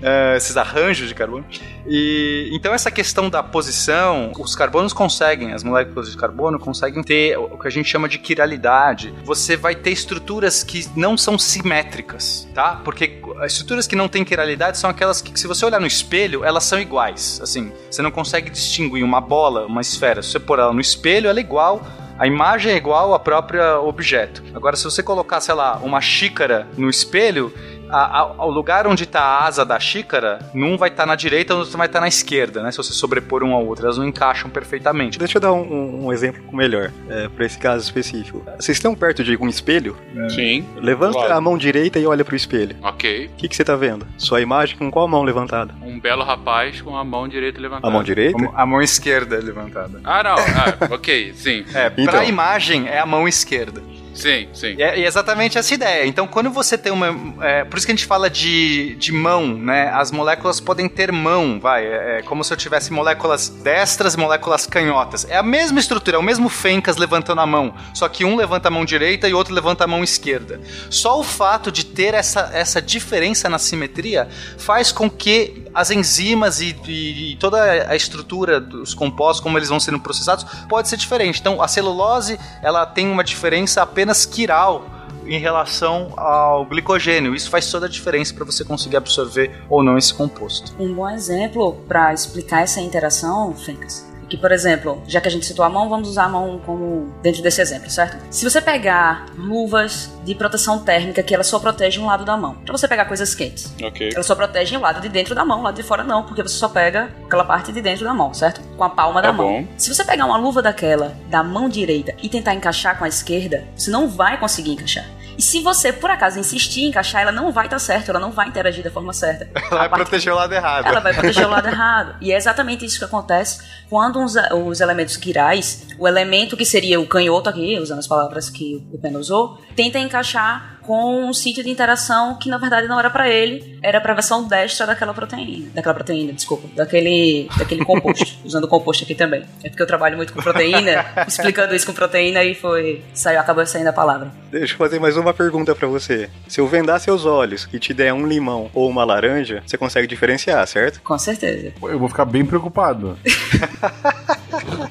eh, esses arranjos de carbono. E então essa questão da posição, os carbonos conseguem, as moléculas de carbono conseguem ter o que a gente chama de quiralidade. Você vai ter estruturas que não são simétricas, tá? Porque as estruturas que não têm quiralidade são aquelas que, se você olhar no espelho, elas são iguais. Assim, você não consegue distinguir uma bola, uma esfera. Se você pôr ela no espelho, ela é igual a imagem é igual ao próprio objeto. Agora, se você colocar, sei lá, uma xícara no espelho, a- a- ao lugar onde está a asa da xícara, num vai estar na direita, outro vai estar na esquerda, né? Se você sobrepor um ao outro, elas não encaixam perfeitamente.
Deixa eu dar um, um- um exemplo melhor é, para esse caso específico. Vocês estão perto de um espelho?
Sim.
Levanta
Claro.
a mão direita e olha pro espelho.
Ok.
O que, que você tá vendo? Sua imagem com qual mão levantada?
Um belo rapaz com a mão direita levantada.
A mão direita?
A mão- esquerda é levantada.
Ah, não. Ah, ok. Sim.
É,
Então.
pra imagem é a mão esquerda.
Sim, sim.
É, e é exatamente essa ideia. Então, quando você tem uma. é, por isso que a gente fala de, de mão, né? As moléculas podem ter mão, vai. É, é como se eu tivesse moléculas destras e moléculas canhotas. É a mesma estrutura, é o mesmo Fencas levantando a mão. Só que um levanta a mão direita e outro levanta a mão esquerda. Só o fato de ter essa, essa diferença na simetria faz com que as enzimas e, e- e toda a estrutura dos compostos, como eles vão sendo processados, pode ser diferente. Então, a celulose, ela tem uma diferença apenas quiral em relação ao glicogênio. Isso faz toda a diferença para você conseguir absorver ou não esse composto.
Um bom exemplo para explicar essa interação, Fencas, que, por exemplo, já que a gente citou a mão, vamos usar a mão como dentro desse exemplo, certo? Se você pegar luvas de proteção térmica que ela só protege um lado da mão, pra você pegar coisas quentes,
Ok.
ela só protege o lado de dentro da mão, o lado de fora não, porque você só pega aquela parte de dentro da mão, certo? Com a palma
Tá
da mão.
bom.
Se você pegar uma luva daquela da mão direita e tentar encaixar com a esquerda, você não vai conseguir encaixar. E se você, por acaso, insistir em encaixar, ela não vai estar certa, ela não vai interagir da forma certa.
Ela
A
vai proteger o lado errado.
ela vai proteger o lado errado. E é exatamente isso que acontece quando os, os elementos quirais, o elemento que seria o canhoto aqui, usando as palavras que o Pena usou, tenta encaixar com um sítio de interação que na verdade não era pra ele, era pra versão destra daquela proteína, daquela proteína, desculpa, daquele, daquele composto, usando o composto aqui também. É porque eu trabalho muito com proteína, explicando isso com proteína e foi, saiu, acabou saindo a palavra.
Deixa eu fazer mais uma pergunta pra você. Se eu vendar seus olhos e te der um limão ou uma laranja, você consegue diferenciar, certo?
Com certeza.
Eu vou ficar bem preocupado.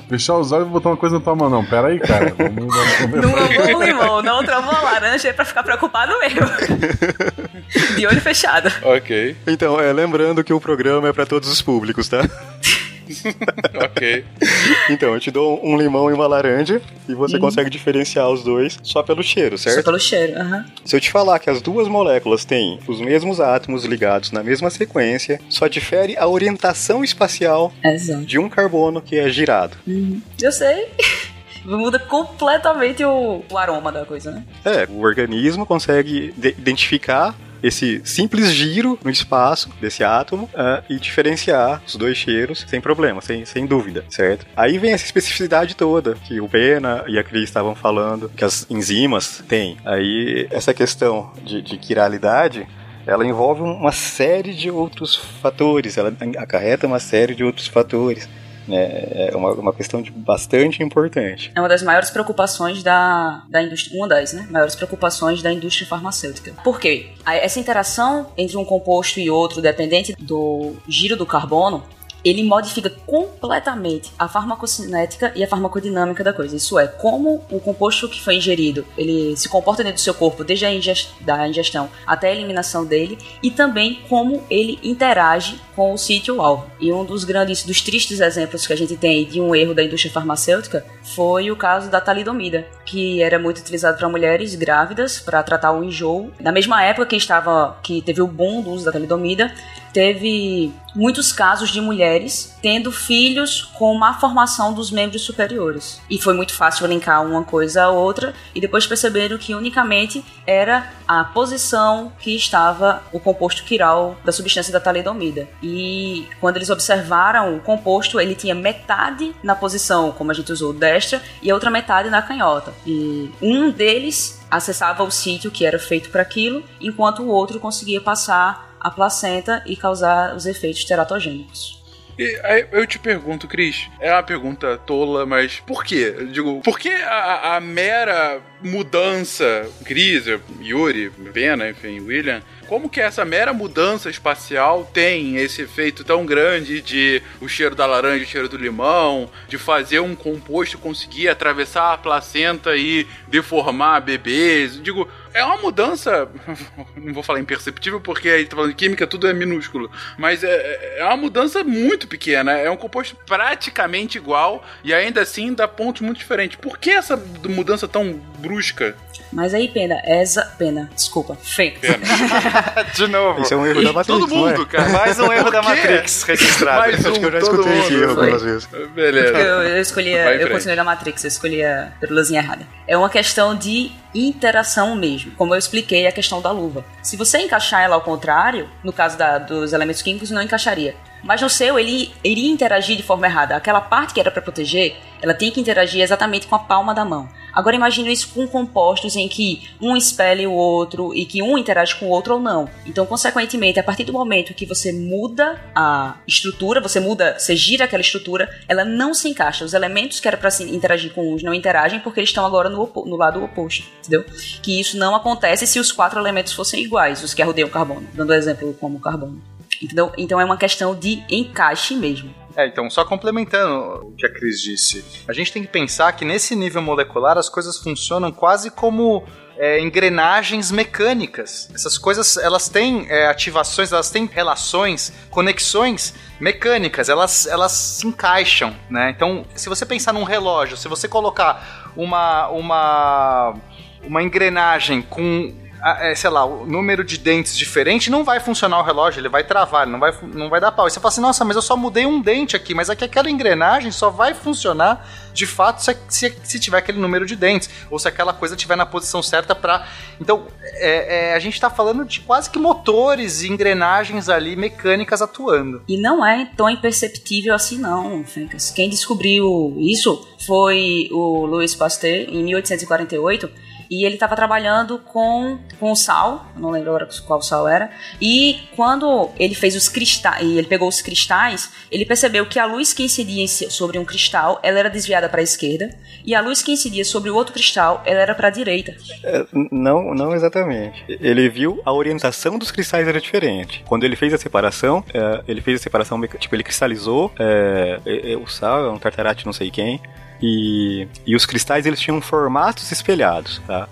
Fechar os olhos e botar uma coisa na tua mão. Não, pera aí, cara. Vamos, vamos
Não amou o limão, não travou a laranja é pra ficar preocupado mesmo. De olho fechado.
Ok.
Então, é, lembrando que o programa é pra todos os públicos, tá?
Ok.
Então, eu te dou um limão e uma laranja e você consegue diferenciar os dois só pelo cheiro,
Só
certo?
pelo cheiro. aham.
Se eu te falar que as duas moléculas têm os mesmos átomos ligados na mesma sequência, só difere a orientação espacial
Exato.
de um carbono que é girado.
Eu sei. Muda completamente o, o aroma da coisa, né?
É, o organismo consegue de- identificar esse simples giro no espaço desse átomo ah, e diferenciar os dois cheiros sem problema, sem, sem dúvida, certo? Aí vem essa especificidade toda que o Pena e a Cris estavam falando, que as enzimas têm. Aí essa questão de, de quiralidade ela envolve uma série de outros fatores, ela acarreta uma série de outros fatores. Né? É uma, uma questão de bastante importante.
É uma das maiores preocupações da, da indústria. Uma das, né? Maiores preocupações da indústria farmacêutica. Por quê? Essa interação entre um composto e outro, dependente do giro do carbono, ele modifica completamente a farmacocinética e a farmacodinâmica da coisa. Isso é, como o composto que foi ingerido, ele se comporta dentro do seu corpo desde a ingest da ingestão até a eliminação dele e também como ele interage com o sítio alvo. E um dos grandes, dos tristes exemplos que a gente tem de um erro da indústria farmacêutica foi o caso da talidomida, que era muito utilizado para mulheres grávidas para tratar o enjoo. Na mesma época que estava que teve o boom do uso da talidomida, teve muitos casos de mulheres tendo filhos com má formação dos membros superiores. E foi muito fácil linkar uma coisa à outra e depois perceberam que unicamente era a posição que estava o composto quiral da substância da talidomida. E quando eles observaram o composto, ele tinha metade na posição, como a gente usou, destra, e a outra metade na canhota. E um deles acessava o sítio que era feito para aquilo, enquanto o outro conseguia passar a placenta e causar os efeitos teratogênicos.
E aí eu te pergunto, Cris, é uma pergunta tola, mas por quê? Eu digo, por que a, a mera mudança, Cris, Yuri, Pena, enfim, William, como que essa mera mudança espacial tem esse efeito tão grande de o cheiro da laranja, o cheiro do limão, de fazer um composto conseguir atravessar a placenta e deformar bebês? Digo, é uma mudança, não vou falar imperceptível porque aí tá falando de química, tudo é minúsculo, mas é, é uma mudança muito pequena, é um composto praticamente igual e ainda assim dá pontos muito diferentes. Por que essa mudança tão brusca?
Mas aí, pena, essa. Pena, desculpa, fake.
De novo.
Esse é um erro da Matrix,
Todo
é?
mundo, cara.
Mais um erro da? Matrix registrado.
Mais um,
Acho que eu já escutei esse erro
Foi.
algumas vezes.
Beleza.
Eu, eu escolhi, a- eu continuei na Matrix, eu escolhi a pérola errada. É uma questão de interação mesmo. Como eu expliquei, a questão da luva. Se você encaixar ela ao contrário, no caso da- dos elementos químicos, não encaixaria. Mas no seu, ele iria interagir de forma errada. Aquela parte que era para proteger, ela tem que interagir exatamente com a palma da mão. Agora imagine isso com compostos em que um espelha o outro e que um interage com o outro ou não. Então, consequentemente, a partir do momento que você muda a estrutura, você muda, você gira aquela estrutura, ela não se encaixa. Os elementos que era para interagir com uns não interagem porque eles estão agora no, no lado oposto, entendeu? Que isso não acontece se os quatro elementos fossem iguais, os que rodeiam o carbono. Dando exemplo como o carbono. Entendeu? Então é uma questão de encaixe mesmo.
É, então, só complementando o que a Cris disse, a gente tem que pensar que nesse nível molecular as coisas funcionam quase como é, engrenagens mecânicas. Essas coisas, elas têm é, ativações, elas têm relações, conexões mecânicas, elas, elas se encaixam, né? Então, se você pensar num relógio, se você colocar uma, uma, uma engrenagem com é, sei lá, o número de dentes diferente, não vai funcionar o relógio, ele vai travar, não vai, não vai dar pau. E você fala assim, nossa, mas eu só mudei um dente aqui, mas aqui aquela engrenagem só vai funcionar de fato se, se, se tiver aquele número de dentes, ou se aquela coisa estiver na posição certa para. Então, é, é, a gente está falando de quase que motores e engrenagens ali mecânicas atuando.
E não é tão imperceptível assim, não, Fencas. Quem descobriu isso foi o Louis Pasteur em 1848 e ele estava trabalhando com, com sal, não lembro agora qual sal era. E quando ele fez os cristais, ele pegou os cristais, ele percebeu que a luz que incidia sobre um cristal, ela era desviada para a esquerda, e a luz que incidia sobre o outro cristal, ela era para a direita.
É, não, não exatamente. Ele viu a orientação dos cristais era diferente. Quando ele fez a separação, é, ele fez a separação, tipo, ele cristalizou é, é, é o sal, é um tartarate não sei quem, e, e os cristais eles tinham formatos espelhados, tá?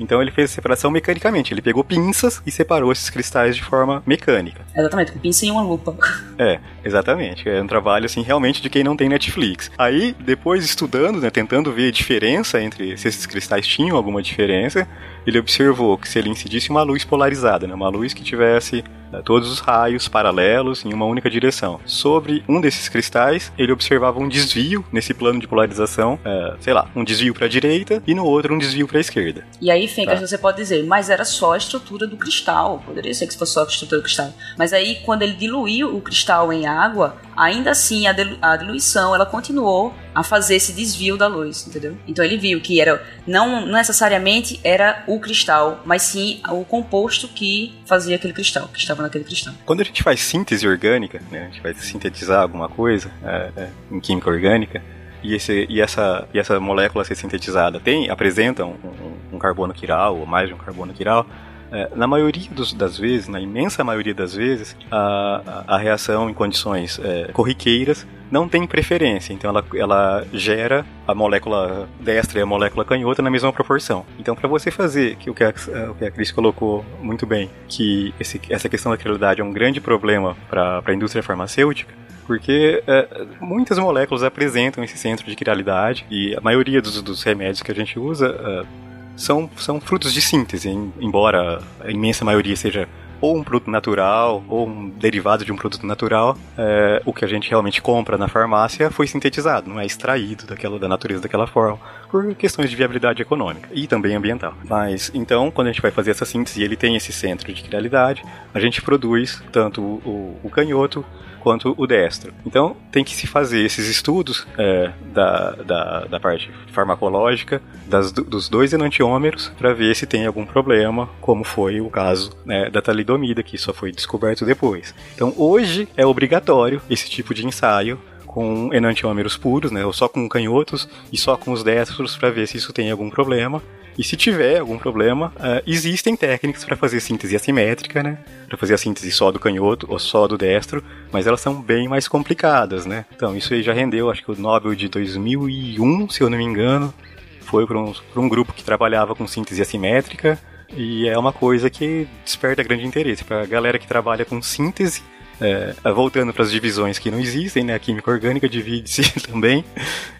Então ele fez a separação mecanicamente. Ele pegou pinças e separou esses cristais de forma mecânica.
Exatamente, com pinça e uma lupa.
É, exatamente. É um trabalho, assim, realmente de quem não tem Netflix. Aí, depois estudando, né, tentando ver a diferença entre se esses cristais tinham alguma diferença, ele observou que se ele incidisse uma luz polarizada, né, uma luz que tivesse né, todos os raios paralelos em uma única direção. Sobre um desses cristais, ele observava um desvio nesse plano de polarização, é, sei lá, um desvio para a direita e no outro um desvio para a esquerda.
E aí, Fencas, tá. você pode dizer, mas era só a estrutura do cristal. Poderia ser que fosse só a estrutura do cristal. Mas aí, quando ele diluiu o cristal em água, ainda assim a, dilu a diluição ela continuou a fazer esse desvio da luz, entendeu? Então ele viu que era não necessariamente era o cristal, mas sim o composto que fazia aquele cristal, que estava naquele cristal.
Quando a gente faz síntese orgânica, né, a gente vai sintetizar alguma coisa é, é, em química orgânica, e, esse, e, essa, e essa molécula ser sintetizada tem apresenta um, um, um carbono quiral ou mais de um carbono quiral, é, na maioria dos, das vezes, na imensa maioria das vezes, a, a, reação em condições é, corriqueiras não tem preferência, então ela, ela gera a molécula destra e a molécula canhota na mesma proporção. Então, para você fazer que o que a, o que a Cris colocou muito bem, que esse, essa questão da quiralidade é um grande problema para a indústria farmacêutica, porque é, muitas moléculas apresentam esse centro de quiralidade e a maioria dos, dos remédios que a gente usa é, são, são frutos de síntese, embora a imensa maioria seja ou um produto natural ou um derivado de um produto natural, é, o que a gente realmente compra na farmácia foi sintetizado, não é extraído daquela, da natureza daquela forma, por questões de viabilidade econômica e também ambiental. Mas então, quando a gente vai fazer essa síntese ele tem esse centro de crialidade, a gente produz tanto o, o canhoto quanto o destro. Então, tem que se fazer esses estudos é, da, da, da, parte farmacológica das, dos dois enantiômeros para ver se tem algum problema, como foi o caso né, da talidomida, que só foi descoberto depois. Então, hoje é obrigatório esse tipo de ensaio com enantiômeros puros, né, ou só com canhotos e só com os destros para ver se isso tem algum problema. E se tiver algum problema, uh, existem técnicas para fazer síntese assimétrica, né? Para fazer a síntese só do canhoto ou só do destro, mas elas são bem mais complicadas, né? Então, isso aí já rendeu, acho que o Nobel de 2001, se eu não me engano, foi para um, um grupo que trabalhava com síntese assimétrica, e é uma coisa que desperta grande interesse para a galera que trabalha com síntese é, voltando para as divisões que não existem, né? A química orgânica divide-se também.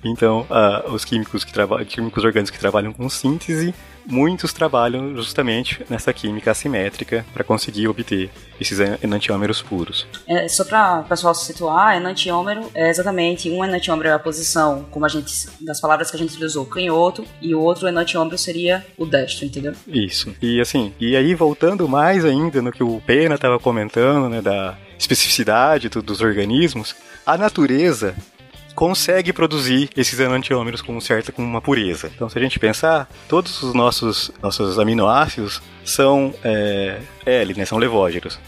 Então, uh, os químicos que trabalham, químicos orgânicos que trabalham com síntese, muitos trabalham justamente nessa química assimétrica para conseguir obter esses enantiômeros puros.
É, só para o pessoal se situar, enantiômero é exatamente um enantiômero é a posição, como a gente das palavras que a gente usou, canhoto, e o outro enantiômero seria o destro, entendeu?
Isso. E assim, e aí voltando mais ainda no que o Pena estava comentando, né, da especificidade dos organismos, a natureza consegue produzir esses enantiômeros com certa com uma pureza. Então, se a gente pensar, todos os nossos nossos aminoácidos são é, L, né, são levógeros.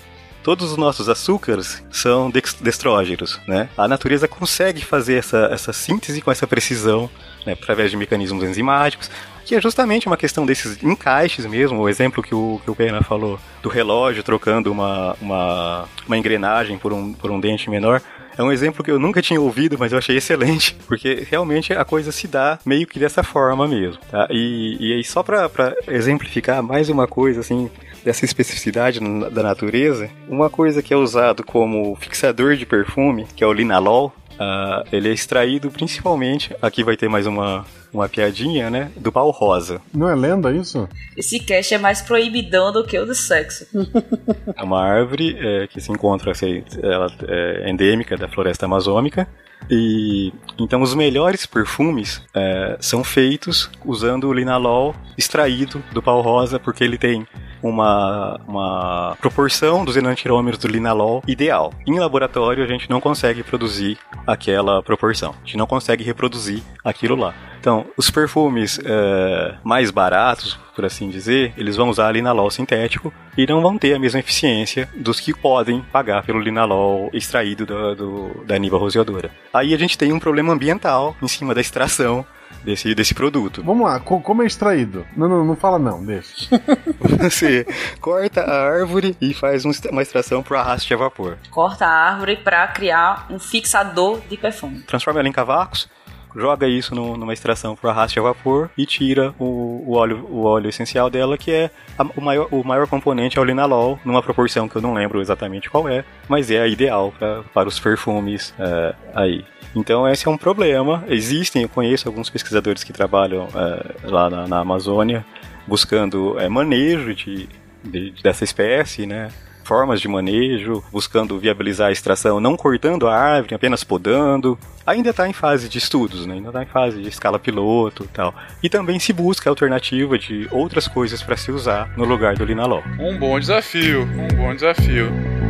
Todos os nossos açúcares são destrógeros, né? A natureza consegue fazer essa, essa síntese com essa precisão, né, através de mecanismos enzimáticos. Que é justamente uma questão desses encaixes mesmo, o exemplo que o, que o Pena falou, do relógio trocando uma, uma, uma engrenagem por um, por um dente menor. É um exemplo que eu nunca tinha ouvido, mas eu achei excelente, porque realmente a coisa se dá meio que dessa forma mesmo, tá? E, e aí, só para exemplificar mais uma coisa, assim, dessa especificidade da natureza, uma coisa que é usado como fixador de perfume, que é o linalol, Uh, ele é extraído principalmente, aqui vai ter mais uma, uma piadinha, né? Do pau rosa.
Não é lenda isso?
Esse cast é mais proibidão do que o do sexo.
é uma árvore é, que se encontra, assim, ela é endêmica da floresta amazônica. E então os melhores perfumes é, são feitos usando o linalol extraído do pau rosa, porque ele tem uma, uma proporção dos enantiômeros do linalol ideal. Em laboratório, a gente não consegue produzir aquela proporção. A gente não consegue reproduzir aquilo lá. Então, os perfumes é, mais baratos, por assim dizer, eles vão usar linalol sintético e não vão ter a mesma eficiência dos que podem pagar pelo linalol extraído do, do, da niva roseadora. Aí a gente tem um problema ambiental em cima da extração desse, desse produto.
Vamos lá, como é extraído? Não, não, não fala não, deixa.
Você corta a árvore e faz uma extração para arraste a vapor.
Corta a árvore para criar um fixador de perfume.
Transforma ela em cavacos joga isso no, numa extração por arraste a vapor e tira o, o, óleo, o óleo essencial dela, que é a, o, maior, o maior componente é o linalol, numa proporção que eu não lembro exatamente qual é, mas é a ideal pra, para os perfumes é, aí. Então esse é um problema. Existem, eu conheço alguns pesquisadores que trabalham é, lá na, na, Amazônia buscando é, manejo de, de, dessa espécie, né? Formas de manejo, buscando viabilizar a extração, não cortando a árvore, apenas podando. Ainda está em fase de estudos, né? ainda está em fase de escala piloto e tal. E também se busca a alternativa de outras coisas para se usar no lugar do linalol.
Um bom desafio, um bom desafio.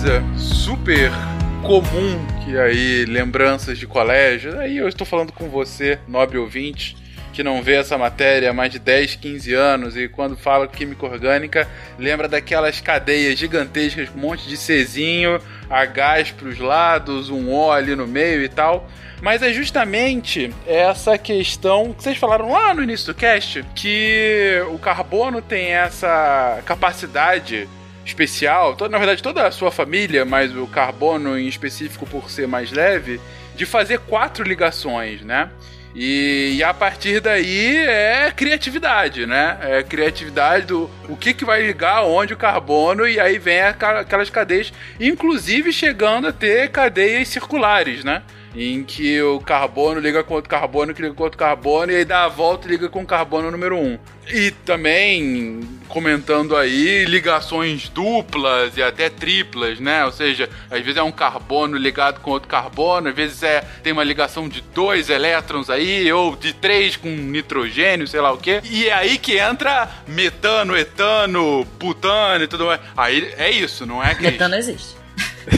Coisa super comum que aí lembranças de colégio, aí eu estou falando com você, nobre ouvinte, que não vê essa matéria há mais de 10, 15 anos e quando fala química orgânica, lembra daquelas cadeias gigantescas um monte de Czinho, Hs para os lados, um O ali no meio e tal. Mas é justamente essa questão que vocês falaram lá no início do cast, que o carbono tem essa capacidade especial, toda, na verdade toda a sua família, mas o carbono em específico por ser mais leve, de fazer quatro ligações, né? E, e, a partir daí é criatividade, né? É criatividade do o que, que vai ligar onde o carbono e aí vem aquelas cadeias, inclusive chegando a ter cadeias circulares, né? Em que o carbono liga com outro carbono, que liga com outro carbono, e aí dá a volta e liga com o carbono número 1. Um. E também comentando aí ligações duplas e até triplas, né? Ou seja, às vezes é um carbono ligado com outro carbono, às vezes é tem uma ligação de dois elétrons aí, ou de três com nitrogênio, sei lá o quê. E é aí que entra metano, etano, butano e tudo mais. Aí é isso, não é que.
Metano existe.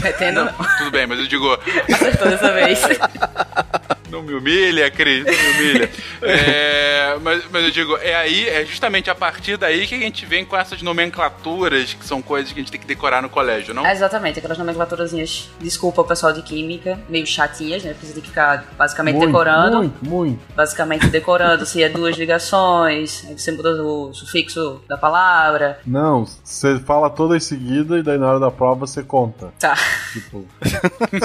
Metendo
não, não. Tudo bem, mas eu digo.
Acertou dessa vez.
Não me humilha, Cris, não me humilha. É, mas, mas eu digo, é aí, é justamente a partir daí que a gente vem com essas nomenclaturas, que são coisas que a gente tem que decorar no colégio, não?
É exatamente, aquelas nomenclaturazinhas, desculpa o pessoal de química, meio chatinhas, né? Porque você tem que ficar basicamente
muito,
decorando.
Muito, muito.
Basicamente decorando se é duas ligações, aí você muda o sufixo da palavra.
Não, você fala todas seguidas e daí na hora da prova você conta.
Tá.
Tipo,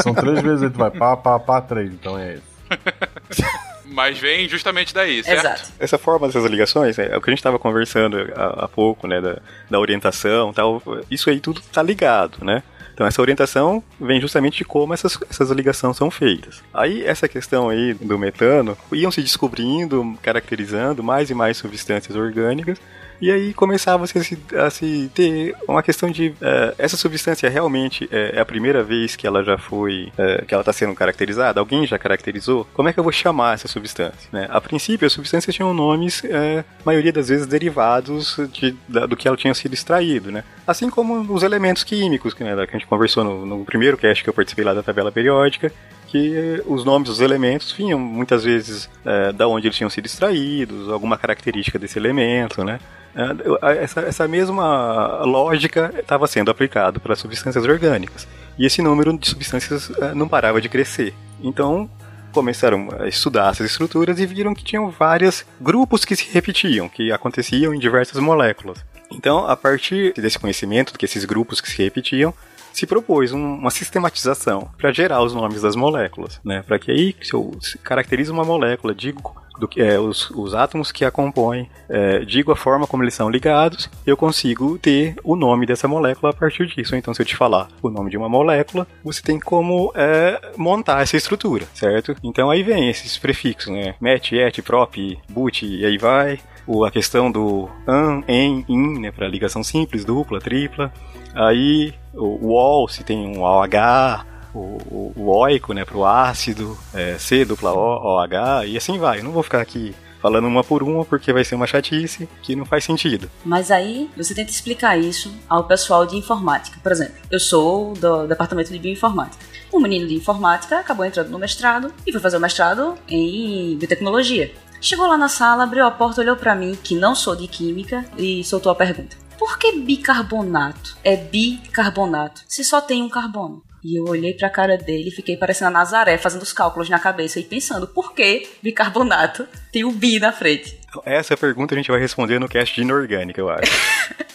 são três vezes aí tu vai pá, pá, pá, três, então é isso.
Mas vem justamente daí, certo?
Exato.
Essa forma dessas ligações, é, é o que a gente estava conversando há, há, pouco, né, da, da orientação tal, isso aí tudo tá ligado, né? Então essa orientação vem justamente de como essas, essas ligações são feitas. Aí essa questão aí do metano, iam se descobrindo, caracterizando mais e mais substâncias orgânicas E aí começava a, se, a se ter uma questão de uh, essa substância realmente é, é, a primeira vez que ela já foi, uh, que ela está sendo caracterizada? Alguém já caracterizou? Como é que eu vou chamar essa substância? Né? A princípio, as substâncias tinham nomes, uh, maioria das vezes derivados de, da, do que ela tinha sido extraído, né? Assim como os elementos químicos, né, que a gente conversou no, no primeiro cast que eu participei lá da tabela periódica, que os nomes dos elementos vinham muitas vezes é, da onde eles tinham sido extraídos, alguma característica desse elemento, né? É, essa, essa mesma lógica estava sendo aplicada para substâncias orgânicas. E esse número de substâncias é, não parava de crescer. Então, começaram a estudar essas estruturas e viram que tinham vários grupos que se repetiam, que aconteciam em diversas moléculas. Então, a partir desse conhecimento, que esses grupos que se repetiam, se propôs um, uma sistematização para gerar os nomes das moléculas, né? Para que aí, se eu caracterizo uma molécula, digo do que é, os, os átomos que a compõem, é, digo a forma como eles são ligados, eu consigo ter o nome dessa molécula a partir disso. Então, se eu te falar o nome de uma molécula, você tem como é, montar essa estrutura, certo? Então aí vem esses prefixos, né? Met, et, prop, but, e aí vai. A questão do an, en, in, né? Para ligação simples, dupla, tripla. Aí o wall, se tem um OH, o, o, o oico, né, pro ácido, é, C dupla O, OH, e assim vai. Eu não vou ficar aqui falando uma por uma porque vai ser uma chatice que não faz sentido.
Mas aí você tenta explicar isso ao pessoal de informática. Por exemplo, eu sou do departamento de bioinformática. Um menino de informática acabou entrando no mestrado e foi fazer o mestrado em biotecnologia. Chegou lá na sala, abriu a porta, olhou para mim, que não sou de química, e soltou a pergunta: por que bicarbonato é bicarbonato se só tem um carbono? E eu olhei pra cara dele e fiquei parecendo a Nazaré, fazendo os cálculos na cabeça e pensando por que bicarbonato tem o bi na frente.
Essa pergunta a gente vai responder no cast de inorgânica, eu acho.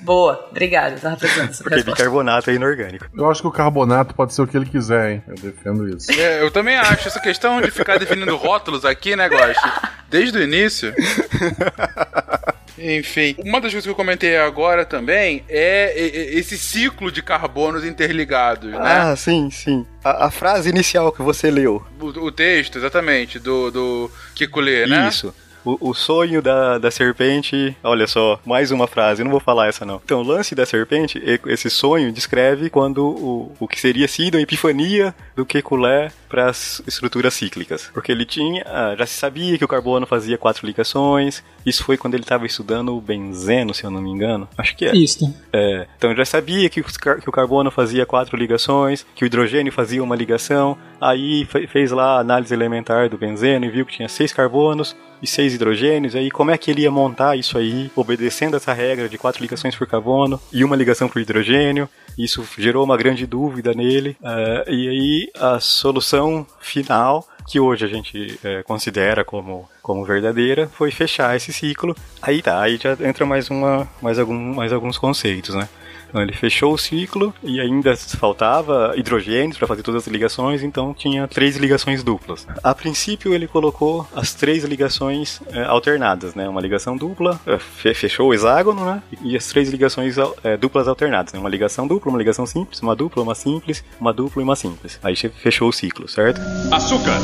Boa, obrigado. Tava precisando
Porque resposta. bicarbonato é inorgânico.
Eu acho que o carbonato pode ser o que ele quiser, hein? Eu defendo isso.
É, eu também acho. Essa questão de ficar definindo rótulos aqui, né, Gosto? Desde o início. Enfim, uma das coisas que eu comentei agora também é esse ciclo de carbonos interligados, né?
Ah, sim, sim. A, a frase inicial que você leu.
O, o texto, exatamente, do, do Kiko Lê, né?
Isso. O, o, sonho da, da serpente. Olha só, mais uma frase, não vou falar essa não. Então, o lance da serpente, esse sonho descreve quando o, o que seria sido a epifania do Kekulé para as estruturas cíclicas. Porque ele tinha. Ah, já se sabia que o carbono fazia quatro ligações. Isso foi quando ele estava estudando o benzeno, se eu não me engano. Acho que é.
Isso.
É, então já sabia que, que o carbono fazia quatro ligações, que o hidrogênio fazia uma ligação. Aí fez lá a análise elementar do benzeno e viu que tinha seis carbonos e seis hidrogênios. Aí como é que ele ia montar isso aí, obedecendo essa regra de quatro ligações por carbono e uma ligação por hidrogênio? Isso gerou uma grande dúvida nele. Uh, e aí a solução final que hoje a gente é, considera como, como verdadeira, foi fechar esse ciclo. Aí tá, aí já entra mais, uma, mais, algum, mais alguns conceitos, né? Então ele fechou o ciclo e ainda faltava hidrogênios para fazer todas as ligações, então tinha três ligações duplas. A princípio ele colocou as três ligações é, alternadas, né? Uma ligação dupla, é, fechou o hexágono, né? E as três ligações é, duplas alternadas, né? Uma ligação dupla, uma ligação simples, uma dupla, uma simples, uma dupla e uma simples. Aí fechou o ciclo, certo?
Açúcar,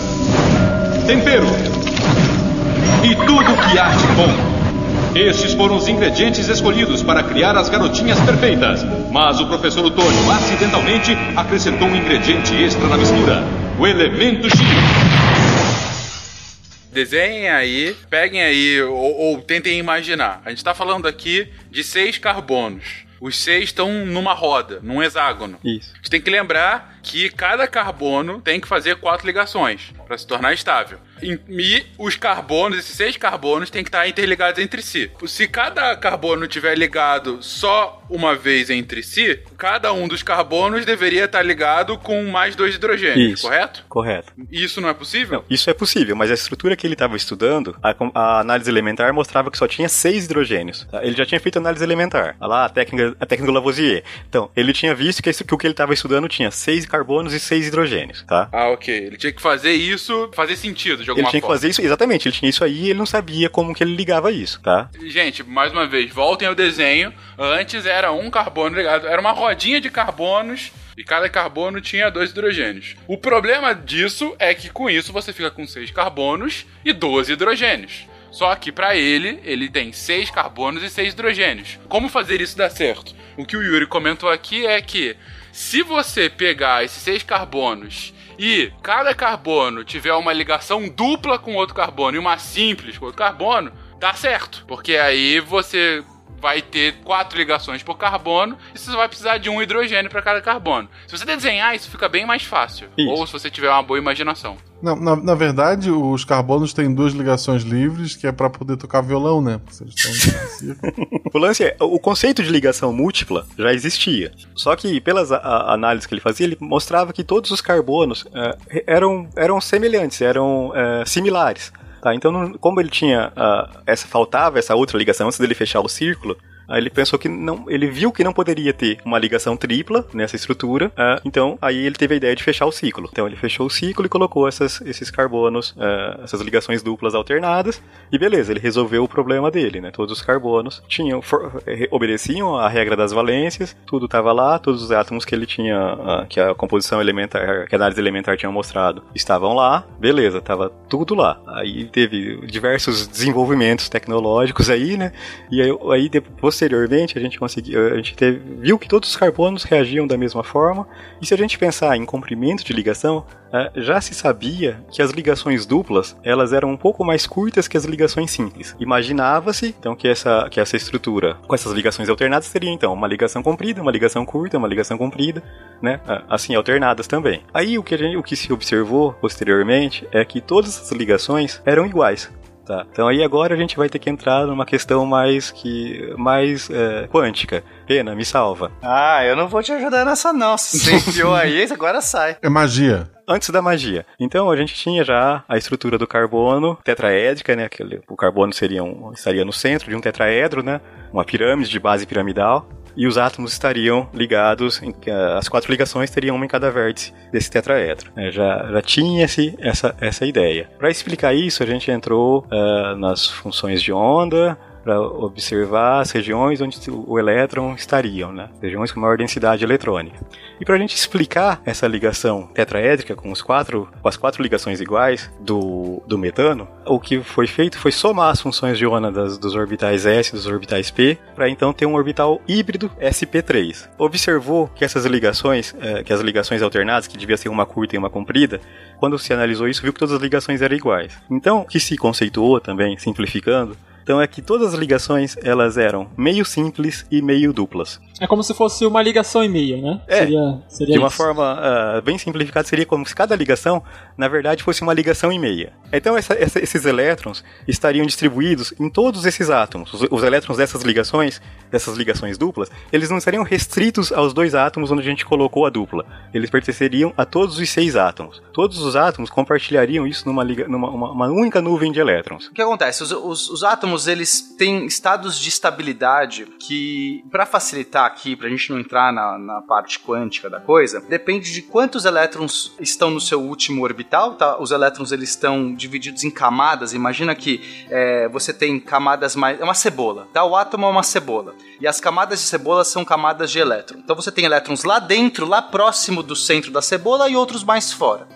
tempero e tudo que há de bom. Estes foram os ingredientes escolhidos para criar as garotinhas perfeitas. Mas o professor Otônio acidentalmente acrescentou um ingrediente extra na mistura: o elemento X.
Desenhem aí, peguem aí ou, ou tentem imaginar. A gente está falando aqui de seis carbonos. Os seis estão numa roda, num hexágono.
Isso.
A gente tem que lembrar que cada carbono tem que fazer quatro ligações para se tornar estável. E os carbonos, esses seis carbonos, têm que estar interligados entre si. Se cada carbono tiver ligado só uma vez entre si, cada um dos carbonos deveria estar ligado com mais dois hidrogênios,
isso,
correto?
Correto.
Isso não é possível? Não,
isso é possível, mas a estrutura que ele estava estudando, a, a, análise elementar mostrava que só tinha seis hidrogênios. Tá? Ele já tinha feito análise elementar. Olha lá, a técnica, a técnica do Lavoisier. Então, ele tinha visto que, que o que ele estava estudando tinha seis carbonos e seis hidrogênios, tá?
Ah, ok. Ele tinha que fazer isso, fazer sentido de alguma
Ele tinha
forma.
que fazer isso, exatamente. Ele tinha isso aí e ele não sabia como que ele ligava isso, tá?
Gente, mais uma vez, voltem ao desenho. Antes era um carbono ligado, era uma rodinha de carbonos e cada carbono tinha dois hidrogênios. O problema disso é que com isso você fica com seis carbonos e 12 hidrogênios. Só que para ele, ele tem seis carbonos e seis hidrogênios. Como fazer isso dar certo? O que o Yuri comentou aqui é que se você pegar esses seis carbonos e cada carbono tiver uma ligação dupla com outro carbono e uma simples com outro carbono, dá certo. Porque aí você vai ter quatro ligações por carbono e você vai precisar de um hidrogênio para cada carbono. Se você desenhar, isso fica bem mais fácil.
Isso.
Ou se você tiver uma boa imaginação.
Na, na, na verdade, os carbonos têm duas ligações livres, que é pra poder tocar violão, né?
O lance é, o conceito de ligação múltipla já existia. Só que pelas a- a- análises que ele fazia, ele mostrava que todos os carbonos eh, eram, eram semelhantes, eram eh, similares. Tá? Então, como ele tinha ah, essa faltava essa outra ligação antes dele fechar o círculo, aí ele pensou que não, ele viu que não poderia ter uma ligação tripla nessa estrutura. ah, então, aí ele teve a ideia de fechar o ciclo. Então, ele fechou o ciclo e colocou essas, esses carbonos, ah, essas ligações duplas alternadas. E beleza, ele resolveu o problema dele, né? Todos os carbonos tinham for- eh, obedeciam à regra das valências, tudo estava lá, todos os átomos que ele tinha, ah, que a composição elementar, que a análise elementar tinha mostrado, estavam lá, beleza, estava tudo lá. Aí teve diversos desenvolvimentos tecnológicos aí, né? E aí, aí de- posteriormente a gente conseguiu, a gente teve, viu que todos os carbonos reagiam da mesma forma. E se a gente pensar em comprimento de ligação, ah, já se sabia que as ligações duplas elas eram um pouco mais curtas que as ligações simples. Imaginava-se então que essa, que essa estrutura com essas ligações alternadas teria então uma ligação comprida, uma ligação curta, uma ligação comprida, né? Assim alternadas também. Aí o que, gente, o que se observou posteriormente é que todas essas ligações eram iguais. Tá. Então aí agora a gente vai ter que entrar numa questão mais que mais é, quântica. Pena, me salva.
Ah, eu não vou te ajudar nessa não. Se você enfiou aí, agora sai.
É magia.
antes da magia. Então a gente tinha já a estrutura do carbono tetraédrica, né? Aquele, o carbono seria um, estaria no centro de um tetraedro, né? Uma pirâmide de base piramidal. E os átomos estariam ligados, em, as quatro ligações teriam uma em cada vértice desse tetraedro. É, já, já tinha esse, essa, essa ideia. Para explicar isso, a gente entrou ah, nas funções de onda, para observar as regiões onde o elétron estariam, né? regiões com maior densidade eletrônica. E para a gente explicar essa ligação tetraédrica com, os quatro, com as quatro ligações iguais do, do metano, o que foi feito foi somar as funções de onda das, dos orbitais S e dos orbitais P, para então ter um orbital híbrido sp3. Observou que essas ligações, eh, que as ligações alternadas, que devia ser uma curta e uma comprida, quando se analisou isso, viu que todas as ligações eram iguais. Então, o que se conceituou também, simplificando, então é que todas as ligações elas eram meio simples e meio duplas.
É como se fosse uma ligação e meia, né?
É,
seria, seria
De uma
isso.
forma ah, bem simplificada, seria como se cada ligação, na verdade, fosse uma ligação e meia. Então essa- essa- esses elétrons estariam distribuídos em todos esses átomos. Os, os elétrons dessas ligações, dessas ligações duplas, eles não estariam restritos aos dois átomos onde a gente colocou a dupla. Eles pertenceriam a todos os seis átomos. Todos os átomos compartilhariam isso numa, liga- numa uma- uma única nuvem de elétrons.
O que acontece? Os, os- os átomos, eles têm estados de estabilidade que, para facilitar aqui, pra gente não entrar na, na parte quântica da coisa, depende de quantos elétrons estão no seu último orbital, tá? Os elétrons, eles estão divididos em camadas. Imagina que é, você tem camadas mais... É uma cebola, tá? O átomo é uma cebola. E as camadas de cebola são camadas de elétron. Então você tem elétrons lá dentro, lá próximo do centro da cebola e outros mais fora.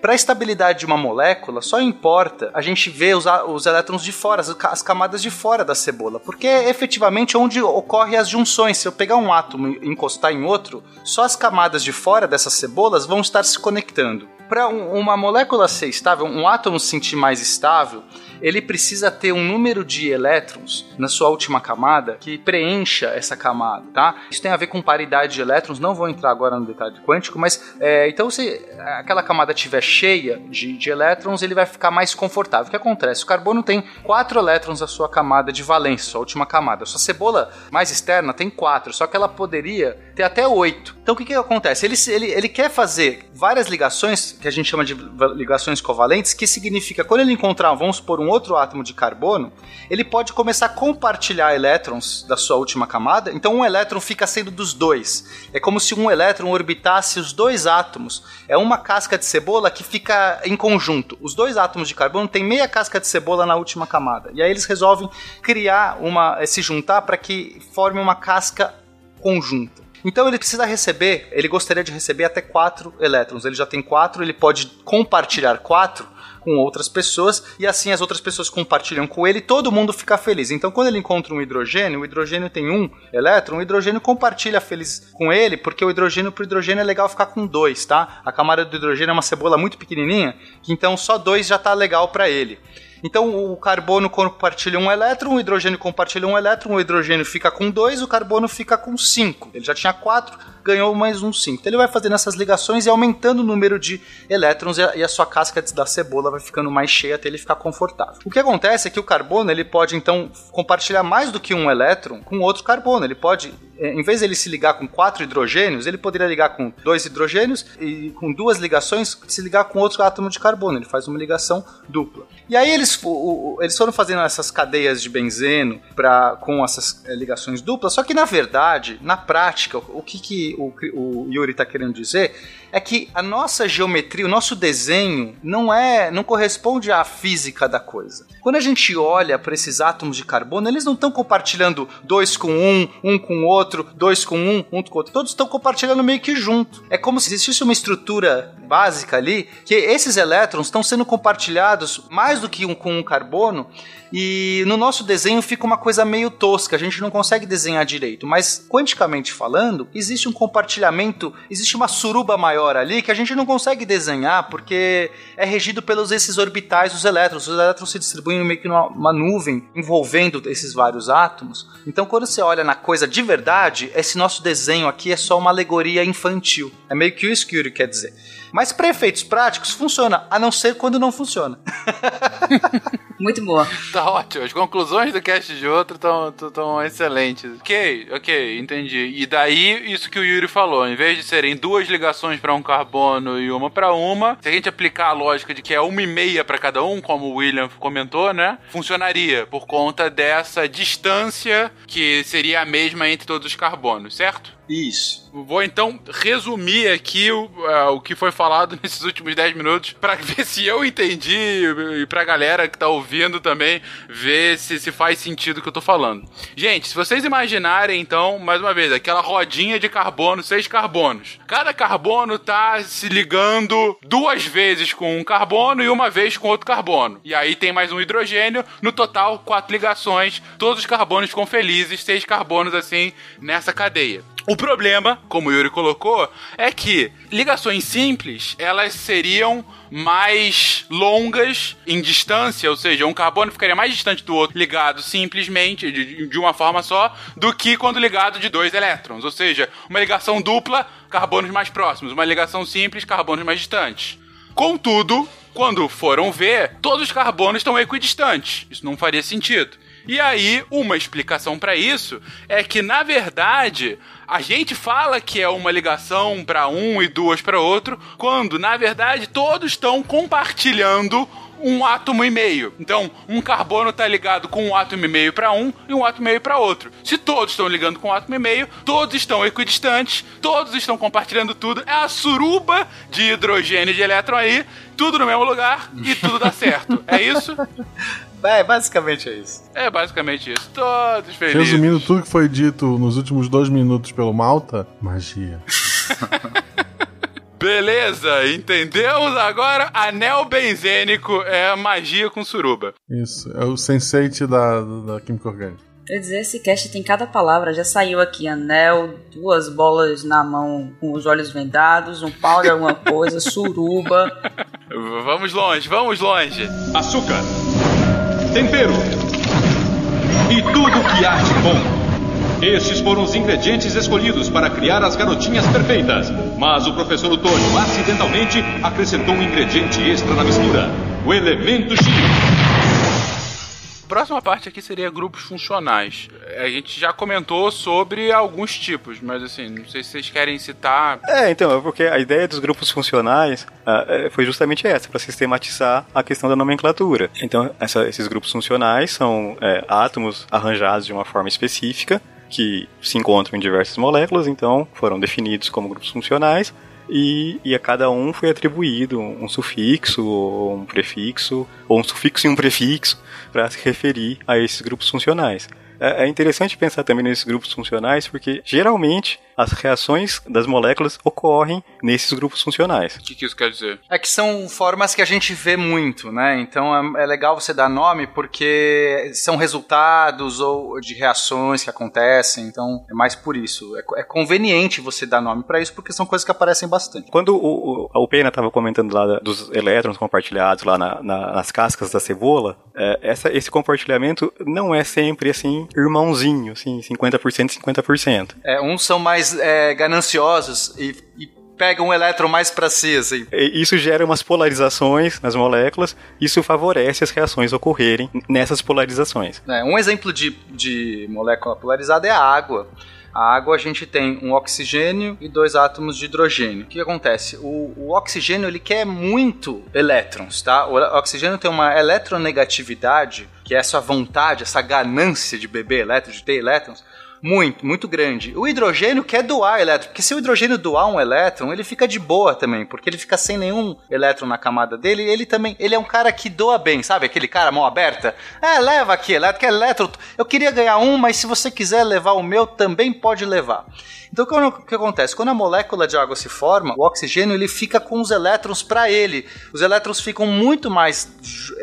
Para a estabilidade de uma molécula, só importa a gente ver os, os elétrons de fora, as, as camadas de fora da cebola, porque é efetivamente onde ocorrem as junções. Se eu pegar um átomo e encostar em outro, só as camadas de fora dessas cebolas vão estar se conectando. Para uma molécula ser estável, um átomo se sentir mais estável, ele precisa ter um número de elétrons na sua última camada que preencha essa camada, tá? Isso tem a ver com paridade de elétrons, não vou entrar agora no detalhe quântico, mas é, então se aquela camada estiver cheia de, de elétrons, ele vai ficar mais confortável. O que acontece? O carbono tem quatro elétrons na sua camada de valência, sua última camada. A sua cebola mais externa tem quatro, só que ela poderia ter até oito. Então o que, que acontece? Ele, ele, ele quer fazer várias ligações, que a gente chama de ligações covalentes, que significa quando ele encontrar, vamos supor, um outro átomo de carbono, ele pode começar a compartilhar elétrons da sua última camada, então um elétron fica sendo dos dois. É como se um elétron orbitasse os dois átomos. É uma casca de cebola que fica em conjunto. Os dois átomos de carbono têm meia casca de cebola na última camada. E aí eles resolvem criar uma. eh, se juntar para que forme uma casca conjunta. Então ele precisa receber, ele gostaria de receber até quatro elétrons. Ele já tem quatro, ele pode compartilhar quatro com outras pessoas e assim as outras pessoas compartilham com ele todo mundo fica feliz. Então, quando ele encontra um hidrogênio, o hidrogênio tem um elétron, o hidrogênio compartilha feliz com ele, porque o hidrogênio pro hidrogênio é legal ficar com dois, tá? A camada do hidrogênio é uma cebola muito pequenininha, que então só dois já tá legal para ele. Então o carbono compartilha um elétron, o hidrogênio compartilha um elétron, o hidrogênio fica com dois, o carbono fica com cinco. Ele já tinha quatro, ganhou mais um 5. Então ele vai fazendo essas ligações e aumentando o número de elétrons e a, sua casca da cebola vai ficando mais cheia até ele ficar confortável. O que acontece é que o carbono ele pode então compartilhar mais do que um elétron com outro carbono. Ele pode, é, em vez de ele se ligar com quatro hidrogênios, ele poderia ligar com dois hidrogênios e com duas ligações se ligar com outro átomo de carbono. Ele faz uma ligação dupla. E aí eles, o, o, eles foram fazendo essas cadeias de benzeno pra, com essas é, ligações duplas, só que na verdade, na prática, o que, que o, o Yuri está querendo dizer é que a nossa geometria, o nosso desenho não é, não corresponde à física da coisa. Quando a gente olha para esses átomos de carbono, eles não estão compartilhando dois com um, um com outro, dois com um, um com outro. Todos estão compartilhando meio que junto. É como se existisse uma estrutura básica ali que esses elétrons estão sendo compartilhados mais do que um com um carbono e no nosso desenho fica uma coisa meio tosca, a gente não consegue desenhar direito, mas quanticamente falando, existe um compartilhamento, existe uma suruba maior ali que a gente não consegue desenhar porque é regido pelos esses orbitais dos elétrons. Os elétrons se distribuem meio que numa nuvem envolvendo esses vários átomos. Então quando você olha na coisa de verdade, esse nosso desenho aqui é só uma alegoria infantil. É meio que o Yuri quer dizer. Mas para efeitos práticos funciona, a não ser quando não funciona.
Muito boa.
Tá ótimo. As conclusões do cast de outro estão excelentes. Ok, ok, entendi. E daí, isso que o Yuri falou, em vez de serem duas ligações para um carbono e uma para uma, se a gente aplicar a lógica de que é uma e meia para cada um, como o William comentou, né? Funcionaria por conta dessa distância que seria a mesma entre todos os carbonos, certo?
Isso.
Vou então resumir aqui o, uh, o que foi falado nesses últimos 10 minutos para ver se eu entendi e pra galera que tá ouvindo também ver se, se faz sentido o que eu tô falando. Gente, se vocês imaginarem então, mais uma vez, aquela rodinha de carbono, seis carbonos. Cada carbono tá se ligando duas vezes com um carbono e uma vez com outro carbono. E aí tem mais um hidrogênio, no total quatro ligações, todos os carbonos ficam felizes, seis carbonos assim nessa cadeia. O problema, como o Yuri colocou, é que ligações simples, elas seriam mais longas em distância, ou seja, um carbono ficaria mais distante do outro ligado simplesmente de, de uma forma só do que quando ligado de dois elétrons, ou seja, uma ligação dupla, carbonos mais próximos, uma ligação simples, carbonos mais distantes. Contudo, quando foram ver, todos os carbonos estão equidistantes. Isso não faria sentido. E aí, uma explicação para isso é que, na verdade, a gente fala que é uma ligação para um e duas para outro, quando, na verdade, todos estão compartilhando um átomo e meio. Então, um carbono está ligado com um átomo e meio para um e um átomo e meio para outro. Se todos estão ligando com um átomo e meio, todos estão equidistantes, todos estão compartilhando tudo. É a suruba de hidrogênio e de elétron aí, tudo no mesmo lugar e tudo dá certo. É isso?
É, basicamente é isso.
É basicamente isso. Todos felizes.
Resumindo tudo que foi dito nos últimos dois minutos pelo Malta, magia.
Beleza, entendemos agora? Anel benzênico é magia com suruba.
Isso, é o sensei da, da Química Orgânica.
Quer dizer, esse cast tem cada palavra. Já saiu aqui anel, duas bolas na mão com os olhos vendados, um pau de alguma coisa, suruba.
Vamos longe, vamos longe.
Açúcar, tempero e tudo que há de bom. Estes foram os ingredientes escolhidos para criar as garotinhas perfeitas. Mas o professor Otônio acidentalmente acrescentou um ingrediente extra na mistura: o elemento X.
Próxima parte aqui seria grupos funcionais. A gente já comentou sobre alguns tipos, mas assim, não sei se vocês querem citar.
É, então, porque a ideia dos grupos funcionais uh, foi justamente essa, para sistematizar a questão da nomenclatura. Então, essa, esses grupos funcionais são é, átomos arranjados de uma forma específica que se encontram em diversas moléculas, então foram definidos como grupos funcionais e, e, a cada um foi atribuído um sufixo, ou um prefixo, ou um sufixo e um prefixo para se referir a esses grupos funcionais. É, é interessante pensar também nesses grupos funcionais porque geralmente as reações das moléculas ocorrem nesses grupos funcionais.
O que, que isso quer dizer?
É que são formas que a gente vê muito, né? Então é, é legal você dar nome porque são resultados ou de reações que acontecem. Então é mais por isso. É, é conveniente você dar nome para isso porque são coisas que aparecem bastante.
Quando o, o, o Pena estava comentando lá dos elétrons compartilhados lá na, na, nas cascas da cebola, é, essa, esse compartilhamento não é sempre assim irmãozinho, assim, 50% 50%.
É, uns são mais é, gananciosos e, e pegam um elétron mais para si, assim.
Isso gera umas polarizações nas moléculas, isso favorece as reações ocorrerem nessas polarizações.
É, um exemplo de, de molécula polarizada é a água. A água a gente tem um oxigênio e dois átomos de hidrogênio. O que acontece? O, o oxigênio ele quer muito elétrons, tá? O oxigênio tem uma eletronegatividade, que é essa vontade, essa ganância de beber elétrons, de ter elétrons, muito, muito grande. O hidrogênio quer doar elétron, porque se o hidrogênio doar um elétron, ele fica de boa também, porque ele fica sem nenhum elétron na camada dele, ele também, ele é um cara que doa bem, sabe? Aquele cara mão aberta. É, leva aqui elétron, que é elétron. Eu queria ganhar um, mas se você quiser levar o meu, também pode levar. Então o que acontece? Quando a molécula de água se forma, o oxigênio ele fica com os elétrons para ele. Os elétrons ficam muito mais,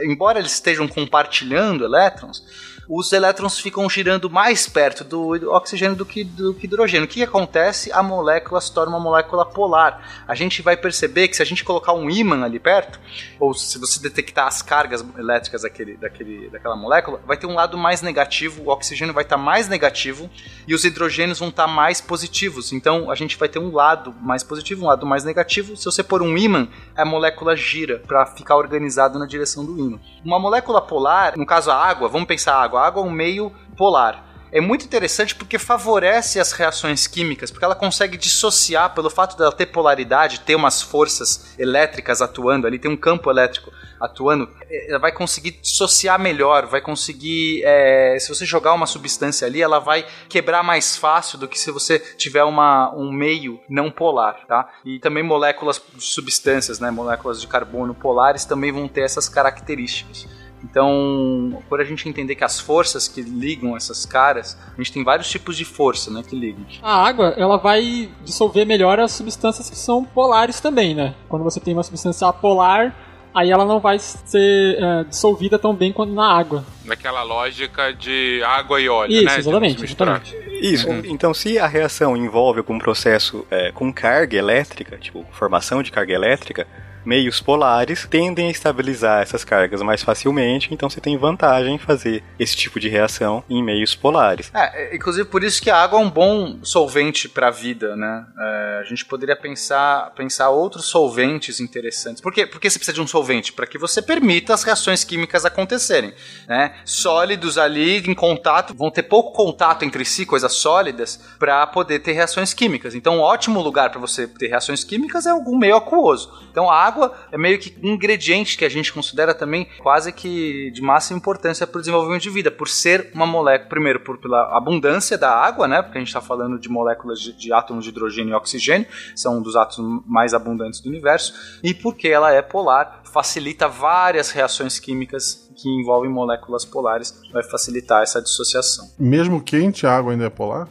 embora eles estejam compartilhando elétrons, os elétrons ficam girando mais perto do oxigênio do que do hidrogênio. O que acontece? A molécula se torna uma molécula polar. A gente vai perceber que se a gente colocar um ímã ali perto, ou se você detectar as cargas elétricas daquele, daquele, daquela molécula, vai ter um lado mais negativo, o oxigênio vai estar mais negativo e os hidrogênios vão estar mais positivos. Então a gente vai ter um lado mais positivo, um lado mais negativo. Se você pôr um ímã, a molécula gira para ficar organizado na direção do ímã. Uma molécula polar, no caso a água, vamos pensar a água, a água é um meio polar. É muito interessante porque favorece as reações químicas, porque ela consegue dissociar pelo fato dela ter polaridade, ter umas forças elétricas atuando ali, tem um campo elétrico atuando, eh, ela vai conseguir dissociar melhor, vai conseguir, é, se você jogar uma substância ali, ela vai quebrar mais fácil do que se você tiver uma, um meio não polar, tá? E também moléculas de substâncias, né, moléculas de carbono polares também vão ter essas características. Então, por a gente entender que as forças que ligam essas caras, a gente tem vários tipos de força, né, que ligam.
A água, ela vai dissolver melhor as substâncias que são polares também, né? Quando você tem uma substância apolar, aí ela não vai ser é, dissolvida tão bem quanto na água.
Naquela lógica de água e óleo,
Isso,
né?
exatamente, exatamente.
Isso. Então, se a reação envolve algum processo é, com carga elétrica, tipo formação de carga elétrica, meios polares tendem a estabilizar essas cargas mais facilmente, então você tem vantagem em fazer esse tipo de reação em meios polares.
É, é, inclusive por isso que a água é um bom solvente para a vida, né? É, a gente poderia pensar, pensar outros solventes interessantes. Por quê? Porque você precisa de um solvente para que você permita as reações químicas acontecerem, né? Sólidos ali em contato vão ter pouco contato entre si, coisas sólidas, para poder ter reações químicas. Então, um ótimo lugar para você ter reações químicas é algum meio aquoso. Então, a água é meio que um ingrediente que a gente considera também quase que de máxima importância para o desenvolvimento de vida, por ser uma molécula, primeiro, por, pela abundância da água, né? Porque a gente está falando de moléculas de, de átomos de hidrogênio e oxigênio, são um dos átomos mais abundantes do universo, e porque ela é polar, facilita várias reações químicas que envolvem moléculas polares, vai facilitar essa dissociação.
Mesmo quente, a água ainda é polar?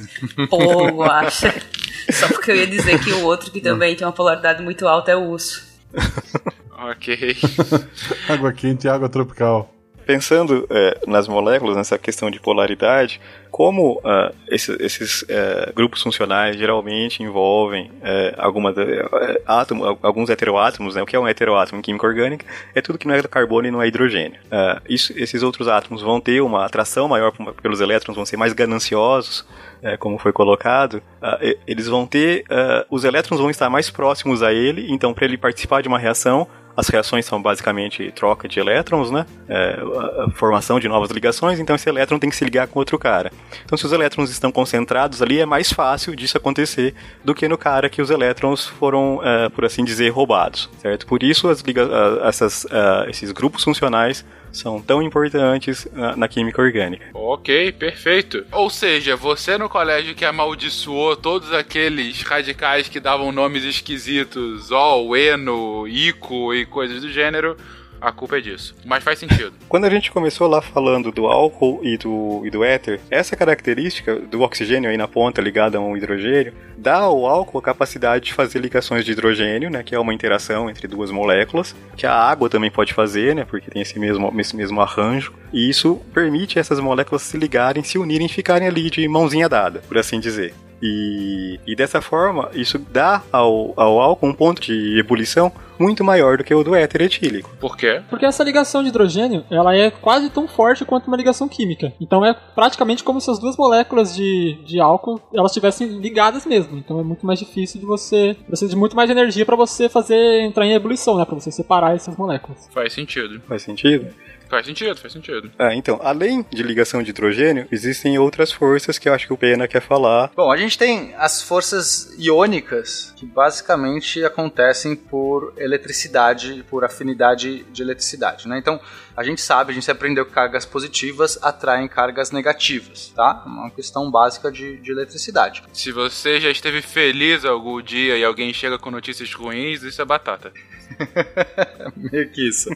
Pô, acha. Só porque eu ia dizer que o outro que também tem uma polaridade muito alta é o urso.
Ok.
água quente e água tropical.
Pensando é, nas moléculas, nessa questão de polaridade, como ah, esse- esses é, grupos funcionais geralmente envolvem é, alguma, é, átomo, alguns heteroátomos, né? o que é um heteroátomo em química orgânica é tudo que não é carbono e não é hidrogênio. Ah, isso- esses outros átomos vão ter uma atração maior pelos elétrons, vão ser mais gananciosos, como foi colocado, ah, eles vão ter, os elétrons vão estar mais próximos a ele, então para ele participar de uma reação, as reações são basicamente troca de elétrons, né? É, formação de novas ligações, então esse elétron tem que se ligar com outro cara. Então, se os elétrons estão concentrados ali, é mais fácil disso acontecer do que no cara que os elétrons foram, é, por assim dizer, roubados, certo? Por isso, as essas, ah, esses grupos funcionais são tão importantes ah, na química orgânica.
Ok, perfeito. Ou seja, você no colégio que amaldiçoou todos aqueles radicais que davam nomes esquisitos, ó, Eno, Ico e coisas do gênero,
a culpa é disso. Mas faz sentido.
Quando a gente começou lá falando do álcool e do, e do éter, essa característica do oxigênio aí na ponta ligada a um hidrogênio, dá ao álcool a capacidade de fazer ligações de hidrogênio, né, que é uma interação entre duas moléculas, que a água também pode fazer, né, porque tem esse mesmo, esse mesmo arranjo, e isso permite essas moléculas se ligarem, se unirem e ficarem ali de mãozinha dada, por assim dizer. E, e dessa forma, isso dá ao, ao álcool um ponto de ebulição muito maior do que o do éter etílico.
Por quê?
Porque essa ligação de hidrogênio, ela é quase tão forte quanto uma ligação química. Então é praticamente como se as duas moléculas de, de álcool, elas estivessem ligadas mesmo. Então é muito mais difícil de você... Precisa de muito mais energia para você fazer entrar em ebulição, né? Pra você separar essas moléculas.
Faz sentido.
Faz sentido?
Faz sentido, faz sentido.
Ah, então, além de ligação de hidrogênio, existem outras forças que eu acho que o Pena quer falar.
Bom, a gente tem as forças iônicas, que basicamente acontecem por eletricidade, por afinidade de eletricidade, né? Então, a gente sabe, a gente aprendeu que cargas positivas atraem cargas negativas, tá? Uma questão básica de, de eletricidade.
Se você já esteve feliz algum dia e alguém chega com notícias ruins, isso é batata.
Meio que isso.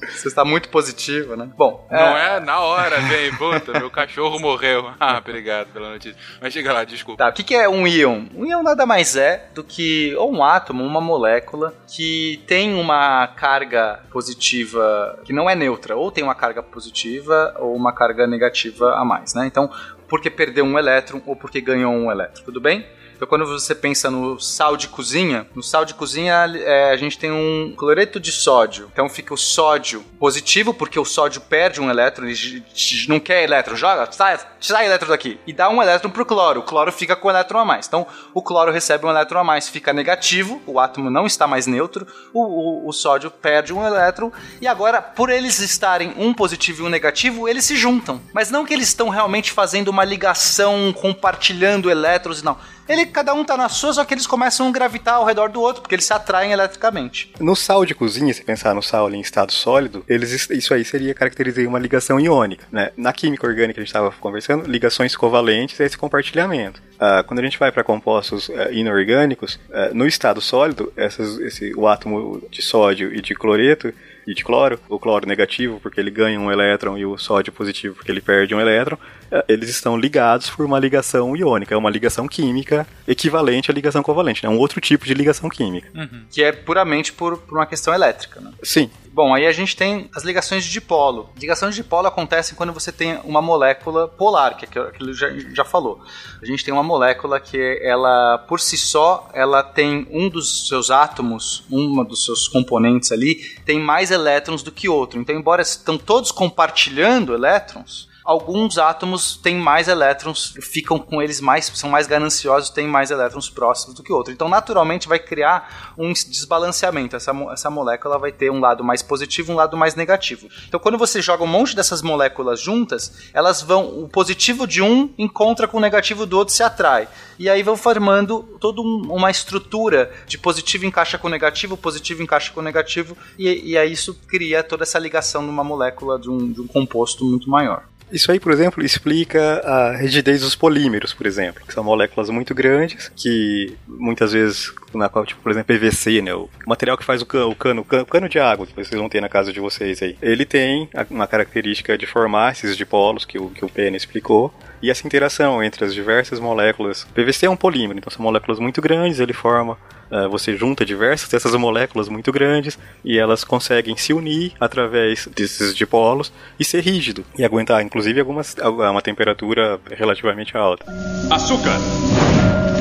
Você está muito positivo, né? Bom,
Não é na hora, vem, puta, meu cachorro morreu. Ah, obrigado pela notícia. Mas chega lá, desculpa.
Tá, o que, que é um íon? Um íon nada mais é do que ou um átomo, uma molécula que tem uma carga positiva que não é neutra, ou tem uma carga positiva ou uma carga negativa a mais, né? Então, porque perdeu um elétron ou porque ganhou um elétron, tudo bem? Então, quando você pensa no sal de cozinha, no sal de cozinha é, a gente tem um cloreto de sódio. Então fica o sódio positivo, porque o sódio perde um elétron, ele não quer elétron, joga, sai, sai elétron daqui. E dá um elétron pro cloro. O cloro fica com um elétron a mais. Então o cloro recebe um elétron a mais, fica negativo, o átomo não está mais neutro, o, o, o sódio perde um elétron. E agora, por eles estarem um positivo e um negativo, eles se juntam. Mas não que eles estão realmente fazendo uma ligação, compartilhando elétrons, não. Ele, cada um tá na sua, só que eles começam a gravitar ao redor do outro, porque eles se atraem eletricamente.
No sal de cozinha, se pensar no sal em estado sólido, eles, isso aí seria caracterizar uma ligação iônica. Né? Na química orgânica que a gente estava conversando, ligações covalentes é esse compartilhamento. Ah, quando a gente vai para compostos ah, inorgânicos, ah, no estado sólido, essas, esse, o átomo de sódio e de cloreto e de cloro, o cloro negativo porque ele ganha um elétron e o sódio positivo porque ele perde um elétron, eh, eles estão ligados por uma ligação iônica, é uma ligação química equivalente à ligação covalente, é né? um outro tipo de ligação química.
Que é puramente por, por uma questão elétrica, né?
Sim,
Bom, aí a gente tem as ligações de dipolo. Ligações de dipolo acontecem quando você tem uma molécula polar, que é aquilo que já, já falou. A gente tem uma molécula que ela, por si só, ela tem um dos seus átomos, uma dos seus componentes ali, tem mais elétrons do que outro. Então, embora estão todos compartilhando elétrons, alguns átomos têm mais elétrons, ficam com eles mais, são mais gananciosos, têm mais elétrons próximos do que outro. Então, naturalmente, vai criar um desbalanceamento. Essa, essa molécula vai ter um lado mais positivo, um lado mais negativo. Então, quando você joga um monte dessas moléculas juntas, elas vão, o positivo de um encontra com o negativo do outro se atrai. E aí vão formando toda um- uma estrutura de positivo encaixa com negativo, positivo encaixa com negativo, e, e aí isso cria toda essa ligação numa molécula de um, de um composto muito maior.
Isso aí, por exemplo, explica a rigidez dos polímeros, por exemplo, que são moléculas muito grandes que muitas vezes, na qual, tipo, por exemplo, PVC, né, o material que faz o cano, o cano, o cano, de água que vocês vão ter na casa de vocês aí, ele tem uma característica de formar esses dipolos que o que o Pena explicou. E essa interação entre as diversas moléculas. PVC é um polímero, então são moléculas muito grandes, ele forma Uh, você junta diversas dessas moléculas muito grandes e elas conseguem se unir através desses dipolos e ser rígido e aguentar, inclusive, algumas, uma temperatura relativamente alta.
açúcar,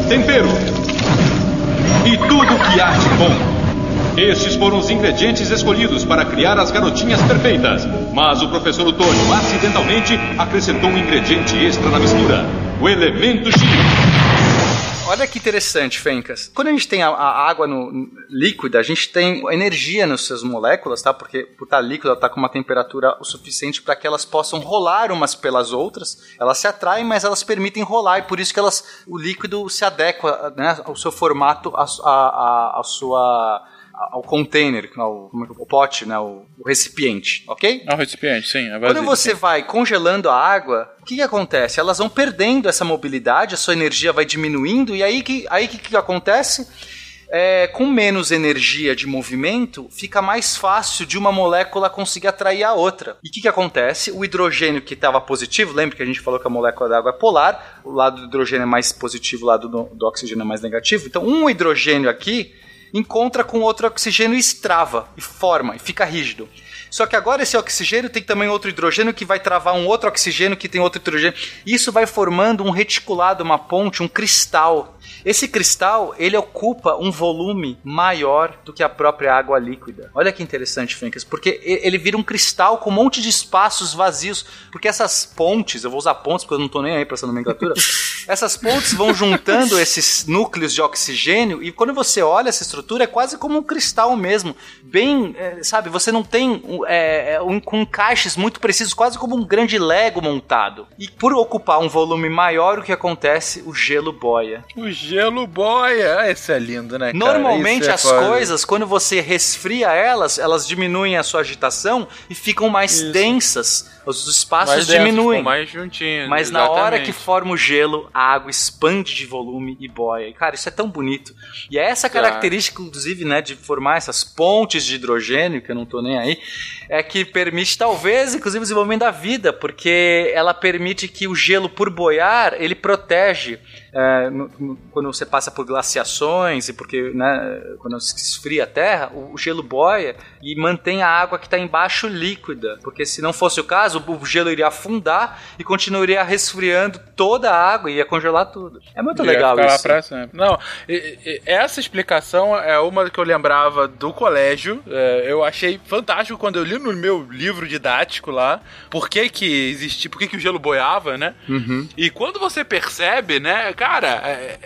tempero e tudo que há de bom. Estes foram os ingredientes escolhidos para criar as garotinhas perfeitas. Mas o professor Otônio acidentalmente acrescentou um ingrediente extra na mistura: o elemento X.
Olha que interessante, Fencas. Quando a gente tem a, a água no, líquida, a gente tem energia nas suas moléculas, tá? Porque por estar líquida, ela está com uma temperatura o suficiente para que elas possam rolar umas pelas outras. Elas se atraem, mas elas permitem rolar e por isso que elas, o líquido se adequa, né, ao seu formato, à sua ao container, ao, como é o pote, né, o, o recipiente, ok?
É um recipiente, sim. É
Quando você
sim.
vai congelando a água, o que, que acontece? Elas vão perdendo essa mobilidade, a sua energia vai diminuindo, e aí que, aí que, que acontece? é, com menos energia de movimento, fica mais fácil de uma molécula conseguir atrair a outra. E o que, que acontece? O hidrogênio que estava positivo, lembra que a gente falou que a molécula da água é polar, o lado do hidrogênio é mais positivo, o lado do, do oxigênio é mais negativo. Então, um hidrogênio aqui encontra com outro oxigênio e estrava, e forma, e fica rígido. Só que agora esse oxigênio tem também outro hidrogênio que vai travar um outro oxigênio que tem outro hidrogênio. Isso vai formando um reticulado, uma ponte, um cristal. Esse cristal, ele ocupa um volume maior do que a própria água líquida. Olha que interessante, Fencas, porque ele vira um cristal com um monte de espaços vazios, porque essas pontes, eu vou usar pontes porque eu não estou nem aí para essa nomenclatura, essas pontes vão juntando esses núcleos de oxigênio e quando você olha essa estrutura é quase como um cristal mesmo, bem, é, sabe, você não tem é, um, com encaixes muito precisos, quase como um grande Lego montado. E por ocupar um volume maior, o que acontece? O gelo boia.
O gelo boia. Esse é lindo, né? Cara?
Normalmente
Isso é
as
foda.
coisas, quando você resfria elas, elas diminuem a sua agitação e ficam mais densas. Os espaços
mais dentro,
diminuem.
tipo, mais juntinho.
Mas na hora
exatamente.
que forma o gelo, a água expande de volume e boia. E, cara, isso é tão bonito. E é essa característica, inclusive, né, de formar essas pontes de hidrogênio, que eu não tô nem aí, é que permite, talvez, inclusive, o desenvolvimento da vida, porque ela permite que o gelo, por boiar, ele protege. É, no- no- quando você passa por glaciações e porque né, quando se esfria a terra, o, o gelo boia e mantém a água que está embaixo líquida, porque se não fosse o caso, o, gelo iria afundar e continuaria resfriando toda a água e ia congelar tudo. É muito
Ia
legal isso.
pra sempre. Não, e- e- essa explicação é uma que eu lembrava do colégio. É, eu achei fantástico quando eu li no meu livro didático lá por que que existia, por que que o gelo boiava, né?
Uhum.
E quando você percebe, né, cara, é,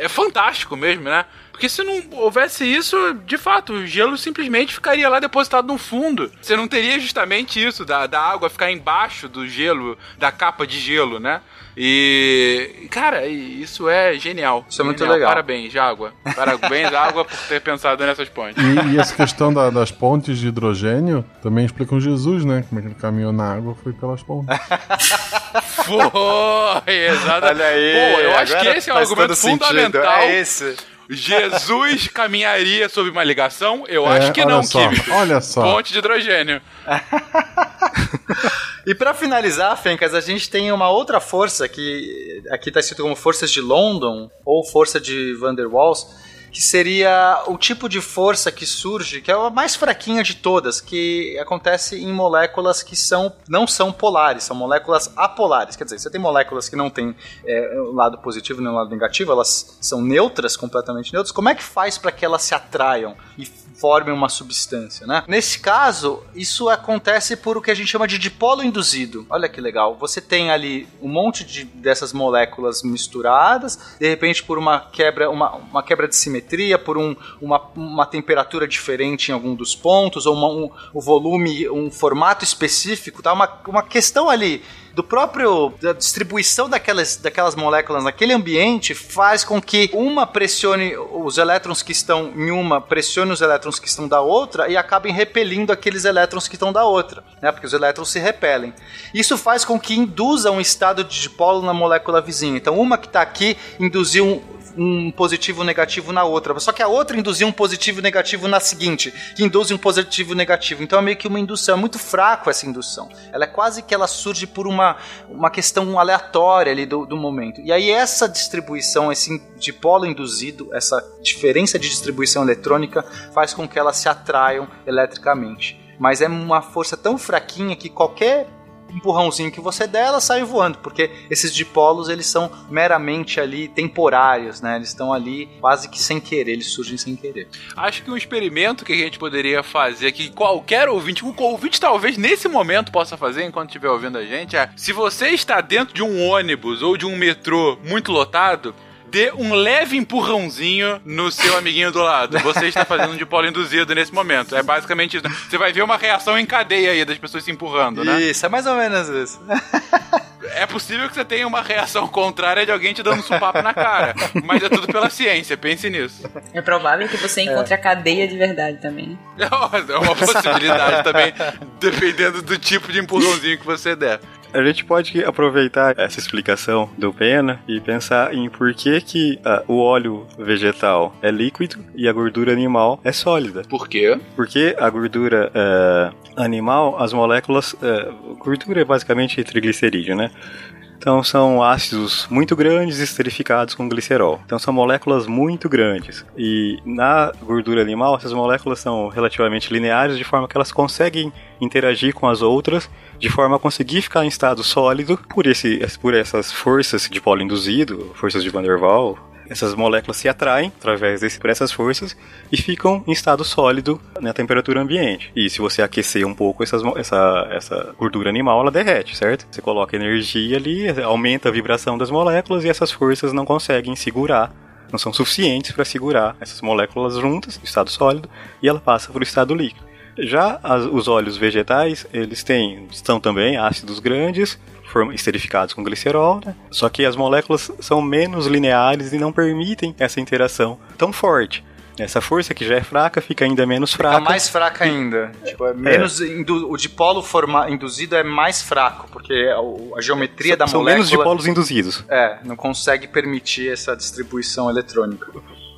é- é fantástico mesmo, né? Porque se não houvesse isso, de fato, o gelo simplesmente ficaria lá depositado no fundo. Você não teria justamente isso, da, da água ficar embaixo do gelo, da capa de gelo, né? E, cara, isso é genial.
Isso é muito
Genial.
legal.
Parabéns, Água. Parabéns, Água, por ter pensado nessas pontes.
E, e essa questão da- das pontes de hidrogênio também explicam Jesus, né? Como é que ele caminhou na água foi pelas pontes.
Foi, exatamente.
Olha aí,
Pô, eu acho que esse é um argumento
todo sentido.
fundamental.
É esse.
Jesus caminharia sob uma ligação? Eu
É,
acho que não,
só,
Químico.
olha só.
Ponte de hidrogênio.
E pra finalizar, Fencas, a gente tem uma outra força que aqui tá escrito como forças de London ou força de Van der Waals, que seria o tipo de força que surge, que é a mais fraquinha de todas, que acontece em moléculas que são não são polares, são moléculas apolares. Quer dizer, você tem moléculas que não têm é, lado positivo nem lado negativo, elas são neutras, completamente neutras. Como é que faz para que elas se atraiam e formem uma substância, né? Nesse caso, isso acontece por o que a gente chama de dipolo induzido. Olha que legal. Você tem ali um monte de, dessas moléculas misturadas, de repente por uma quebra, uma, uma quebra de simetria, por um, uma, uma temperatura diferente em algum dos pontos, ou uma, um, o volume, um formato específico, tá? Uma, uma questão ali do próprio da distribuição daquelas, daquelas moléculas naquele ambiente faz com que uma pressione os elétrons que estão em uma, pressione os elétrons que estão da outra e acabem repelindo aqueles elétrons que estão da outra, né? Porque os elétrons se repelem. Isso faz com que induza um estado de dipolo na molécula vizinha. Então, uma que está aqui induziu um, um positivo negativo na outra. Só que a outra induziu um positivo negativo na seguinte, que induz um positivo negativo. Então é meio que uma indução, é muito fraco essa indução. Ela é quase que ela surge por uma, uma questão aleatória ali do, do momento. E aí essa distribuição, esse dipolo induzido, essa diferença de distribuição eletrônica faz com que elas se atraiam eletricamente. Mas é uma força tão fraquinha que qualquer empurrãozinho que você der, elas saem voando, porque esses dipolos eles são meramente ali temporários, né? Eles estão ali quase que sem querer, eles surgem sem querer.
Acho que um experimento que a gente poderia fazer, que qualquer ouvinte, um ouvinte talvez nesse momento possa fazer enquanto estiver ouvindo a gente, é se você está dentro de um ônibus ou de um metrô muito lotado, dê um leve empurrãozinho no seu amiguinho do lado. Você está fazendo um dipolo induzido nesse momento. É basicamente isso. Você vai ver uma reação em cadeia aí das pessoas se empurrando, né?
Isso, é mais ou menos isso.
É possível que você tenha uma reação contrária de alguém te dando um supapo na cara. Mas é tudo pela ciência, pense nisso.
É provável que você encontre a cadeia de verdade também.
É uma possibilidade também, dependendo do tipo de empurrãozinho que você der.
A gente pode aproveitar essa explicação do Pena e pensar em por que, que ah, o óleo vegetal é líquido e a gordura animal é sólida.
Por quê?
Porque a gordura eh, animal, as moléculas. eh, gordura é basicamente triglicerídeo, né? Então são ácidos muito grandes esterificados com glicerol. Então são moléculas muito grandes. E na gordura animal, essas moléculas são relativamente lineares, de forma que elas conseguem interagir com as outras, de forma a conseguir ficar em estado sólido por, esse, por essas forças de polo induzido, forças de Van der Waal. Essas moléculas se atraem através desse, por essas forças e ficam em estado sólido na temperatura ambiente. E se você aquecer um pouco essas, essa, essa gordura animal, ela derrete, certo? Você coloca energia ali, aumenta a vibração das moléculas e essas forças não conseguem segurar, não são suficientes para segurar essas moléculas juntas, estado sólido, e ela passa para o estado líquido. Já as- os óleos vegetais, eles têm, são também ácidos grandes, esterificados com glicerol, né? só que as moléculas são menos lineares e não permitem essa interação tão forte. Essa força que já é fraca fica ainda menos fraca.
Fica mais fraca ainda. Tipo, é menos indu- o dipolo forma, induzido é mais fraco, porque a, a geometria da
são
molécula
menos dipolos induzidos.
é, não consegue permitir essa distribuição eletrônica.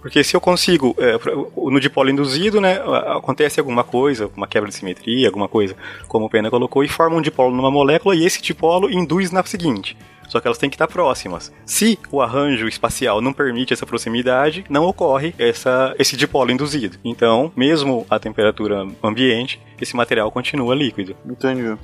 Porque se eu consigo, é, no dipolo induzido, né, acontece alguma coisa, uma quebra de simetria, alguma coisa, como o Pena colocou, e forma um dipolo numa molécula e esse dipolo induz na seguinte. Só que elas têm que estar próximas. Se o arranjo espacial não permite essa proximidade, não ocorre essa, esse dipolo induzido. Então, mesmo a temperatura ambiente, esse material continua líquido.
Entendi.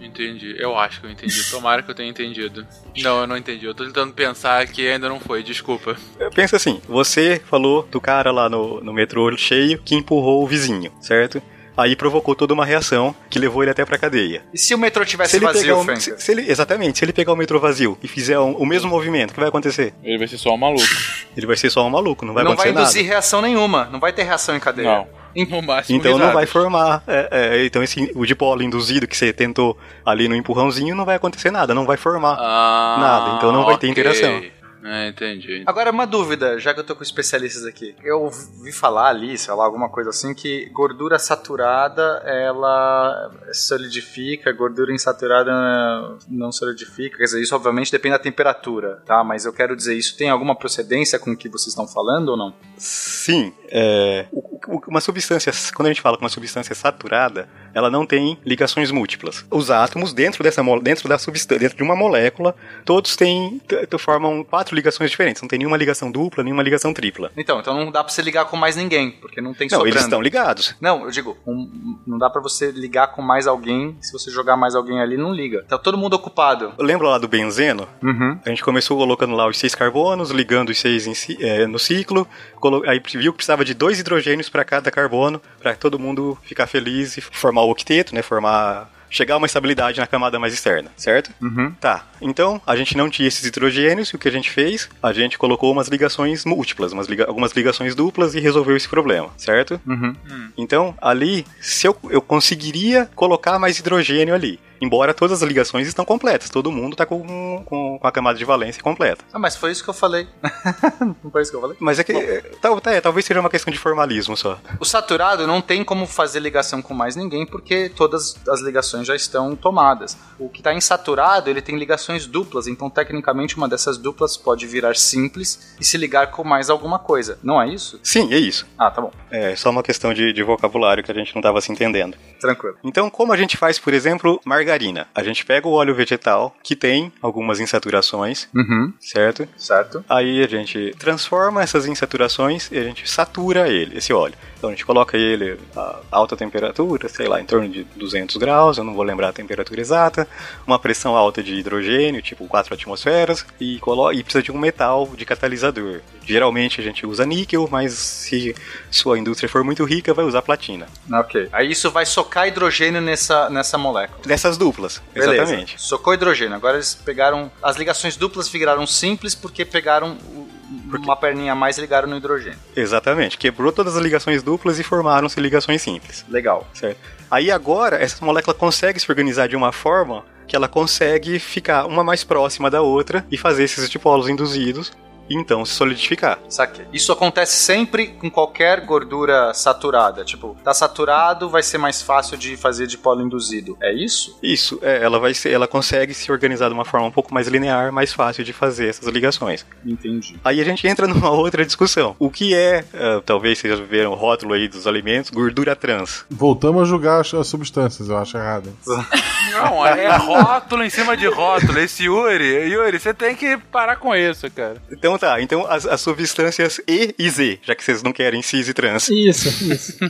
Entendi. Eu acho que eu entendi. Tomara que eu tenha entendido. Não, eu não entendi. Eu tô tentando pensar que ainda não foi. Desculpa.
Pensa assim, você falou do cara lá no, no metrô cheio que empurrou o vizinho, certo? Aí provocou toda uma reação que levou ele até pra cadeia.
E se o metrô tivesse
Se ele
vazio,
pegar um- se- se ele- exatamente, se ele pegar o metrô vazio e fizer um- o mesmo movimento, o que vai acontecer?
Ele vai ser só um maluco.
Ele vai ser só um maluco, não vai
não vai
acontecer
induzir
nada.
reação nenhuma, não vai ter reação em cadeia.
Não.
Então não vai formar. é, é, então esse, o dipolo induzido que você tentou ali no empurrãozinho não vai acontecer nada, não vai formar.
Ah,
Nada, então não vai ter interação.
É, entendi.
Agora, uma dúvida, já que eu tô com especialistas aqui. Eu vi falar ali, sei lá, alguma coisa assim, que gordura saturada, ela solidifica, gordura insaturada não solidifica. Quer dizer, isso obviamente depende da temperatura, tá? Mas eu quero dizer, isso tem alguma procedência com o que vocês estão falando ou não?
Sim, é, uma substância, quando a gente fala que uma substância saturada, ela não tem ligações múltiplas. Os átomos dentro dessa dentro da substância, dentro de uma molécula, todos têm formam quatro ligações diferentes. Não tem nenhuma ligação dupla, nenhuma ligação tripla.
Então, então não dá pra você ligar com mais ninguém, porque não tem
Não,
sobrando.
eles estão ligados.
Não, eu digo, um- não dá pra você ligar com mais alguém, se você jogar mais alguém ali, não liga. Tá todo mundo ocupado.
Lembra lá do benzeno?
Uhum.
A gente começou colocando lá os seis carbonos, ligando os seis é, no ciclo, aí viu que precisava de dois hidrogênios para cada carbono, para todo mundo ficar feliz e formar o octeto, né? Formar. Chegar a uma estabilidade na camada mais externa, certo?
Uhum.
Tá, então a gente não tinha esses hidrogênios e o que a gente fez? A gente colocou umas ligações múltiplas, umas liga- algumas ligações duplas e resolveu esse problema, certo?
Uhum.
Então, ali, se eu, eu conseguiria colocar mais hidrogênio ali. Embora todas as ligações estão completas, todo mundo está com, com, com a camada de valência completa.
Ah, mas foi isso que eu falei. não foi isso que eu falei?
Mas é que. é, tal- tá, é, talvez seja uma questão de formalismo só.
O saturado não tem como fazer ligação com mais ninguém porque todas as ligações já estão tomadas. O que está insaturado, ele tem ligações duplas, então tecnicamente uma dessas duplas pode virar simples e se ligar com mais alguma coisa. Não é isso?
Sim, é isso.
Ah, tá bom.
É só uma questão de, de vocabulário que a gente não estava se entendendo.
Tranquilo.
Então, como a gente faz, por exemplo, margarina? A gente pega o óleo vegetal, que tem algumas insaturações,
Uhum.
certo?
Certo.
Aí a gente transforma essas insaturações e a gente satura ele, esse óleo. Então a gente coloca ele a alta temperatura, sei lá, em torno de 200 graus, eu não vou lembrar a temperatura exata, uma pressão alta de hidrogênio, tipo 4 atmosferas, e, e precisa de um metal de catalisador. Geralmente a gente usa níquel, mas se sua indústria for muito rica, vai usar platina.
Ok. Aí isso vai socar hidrogênio nessa, nessa molécula.
Dessas duplas,
Beleza.
exatamente.
Socou hidrogênio. Agora eles pegaram. As ligações duplas viraram simples porque pegaram o- uma perninha a mais ligaram no hidrogênio.
Exatamente. Quebrou todas as ligações duplas e formaram-se ligações simples.
Legal.
Certo. Aí agora, essa molécula consegue se organizar de uma forma que ela consegue ficar uma mais próxima da outra e fazer esses dipolos induzidos e então se solidificar.
Saquei. Isso acontece sempre com qualquer gordura saturada. Tipo, tá saturado, vai ser mais fácil de fazer de polo induzido. É isso?
Isso, é, ela vai ser, ela consegue se organizar de uma forma um pouco mais linear, mais fácil de fazer essas ligações.
Entendi.
Aí a gente entra numa outra discussão. O que é, uh, talvez vocês viram o rótulo aí dos alimentos, gordura trans?
Voltamos a julgar as, as substâncias, eu acho errado.
Não, é rótulo em cima de rótulo. Esse Yuri, Yuri, você tem que parar com isso, cara.
Então tá, então as, as substâncias E e Z, já que vocês não querem cis e trans.
Isso, isso.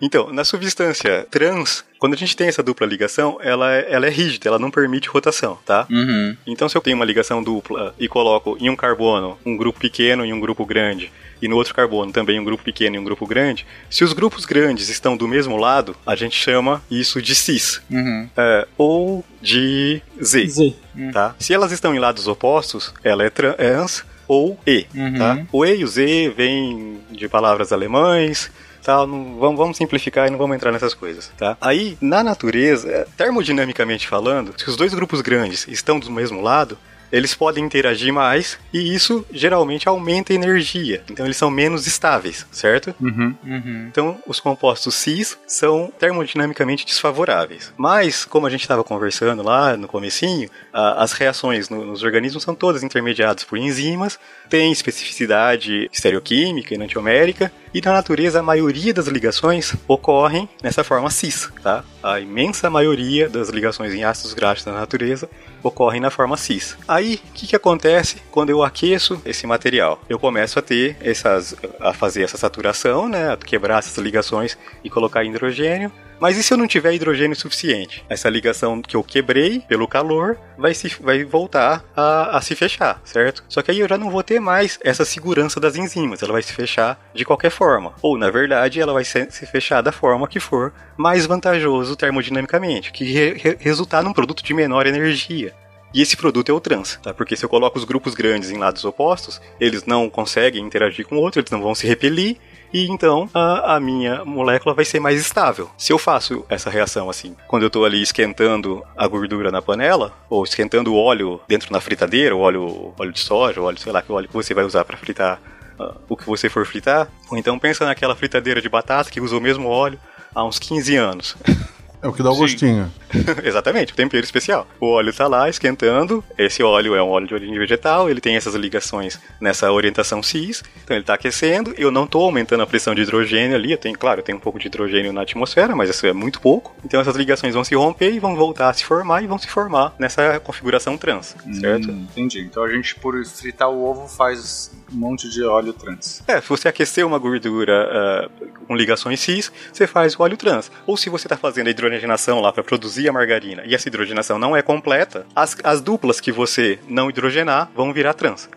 Então, na substância trans, quando a gente tem essa dupla ligação, ela é, ela é rígida, ela não permite rotação, tá?
Uhum.
Então, se eu tenho uma ligação dupla e coloco em um carbono um grupo pequeno e um grupo grande, e no outro carbono também um grupo pequeno e um grupo grande, se os grupos grandes estão do mesmo lado, a gente chama isso de cis.
Uhum.
É, ou de Z,
Z.
tá? Se elas estão em lados opostos, ela é trans ou E,
Uhum.
tá? O E e o Z vêm de palavras alemães, tal, não, vamos, vamos simplificar e não vamos entrar nessas coisas, tá? Aí, na natureza, é, termodinamicamente falando, se os dois grupos grandes estão do mesmo lado, eles podem interagir mais e isso geralmente aumenta a energia. Então eles são menos estáveis, certo?
Uhum. Uhum.
Então, os compostos cis são termodinamicamente desfavoráveis. Mas, como a gente estava conversando lá no comecinho, a- as reações no- nos organismos são todas intermediadas por enzimas, tem especificidade estereoquímica e enantiomérica, e na natureza a maioria das ligações ocorrem nessa forma cis, tá? A imensa maioria das ligações em ácidos graxos na natureza ocorrem na forma cis. Aí, o que, que acontece quando eu aqueço esse material? Eu começo a ter essas, a fazer essa saturação, né, a quebrar essas ligações e colocar hidrogênio. Mas e se eu não tiver hidrogênio suficiente? Essa ligação que eu quebrei pelo calor vai, se, vai voltar a, a se fechar, certo? Só que aí eu já não vou ter mais essa segurança das enzimas, ela vai se fechar de qualquer forma. Ou, na verdade, ela vai se, fechar da forma que for mais vantajoso termodinamicamente, que re- re- resultar num produto de menor energia. E esse produto é o trans, tá? Porque se eu coloco os grupos grandes em lados opostos, eles não conseguem interagir com o outro, eles não vão se repelir, e então a, a minha molécula vai ser mais estável. Se eu faço essa reação assim, quando eu estou ali esquentando a gordura na panela, ou esquentando o óleo dentro na fritadeira, o óleo, óleo de soja, o óleo, sei lá, que óleo que você vai usar para fritar ah, o que você for fritar, ou então pensa naquela fritadeira de batata que usa o mesmo óleo há uns 15 anos.
É o que dá o
Sim.
gostinho.
Exatamente, o tempero especial. O óleo está lá esquentando. Esse óleo é um óleo de origem vegetal, ele tem essas ligações nessa orientação cis. Então ele está aquecendo. Eu não estou aumentando a pressão de hidrogênio ali. Eu tenho, claro, eu tenho um pouco de hidrogênio na atmosfera, mas isso é muito pouco. Então essas ligações vão se romper e vão voltar a se formar e vão se formar nessa configuração trans, certo?
Hum, entendi. Então a gente, por fritar o ovo, faz um monte de óleo trans.
É, se você aquecer uma gordura ah, com ligações cis, você faz o óleo trans. Ou se você está fazendo a hidrogenação lá para produzir a margarina e essa hidrogenação não é completa, as, as duplas que você não hidrogenar vão virar trans,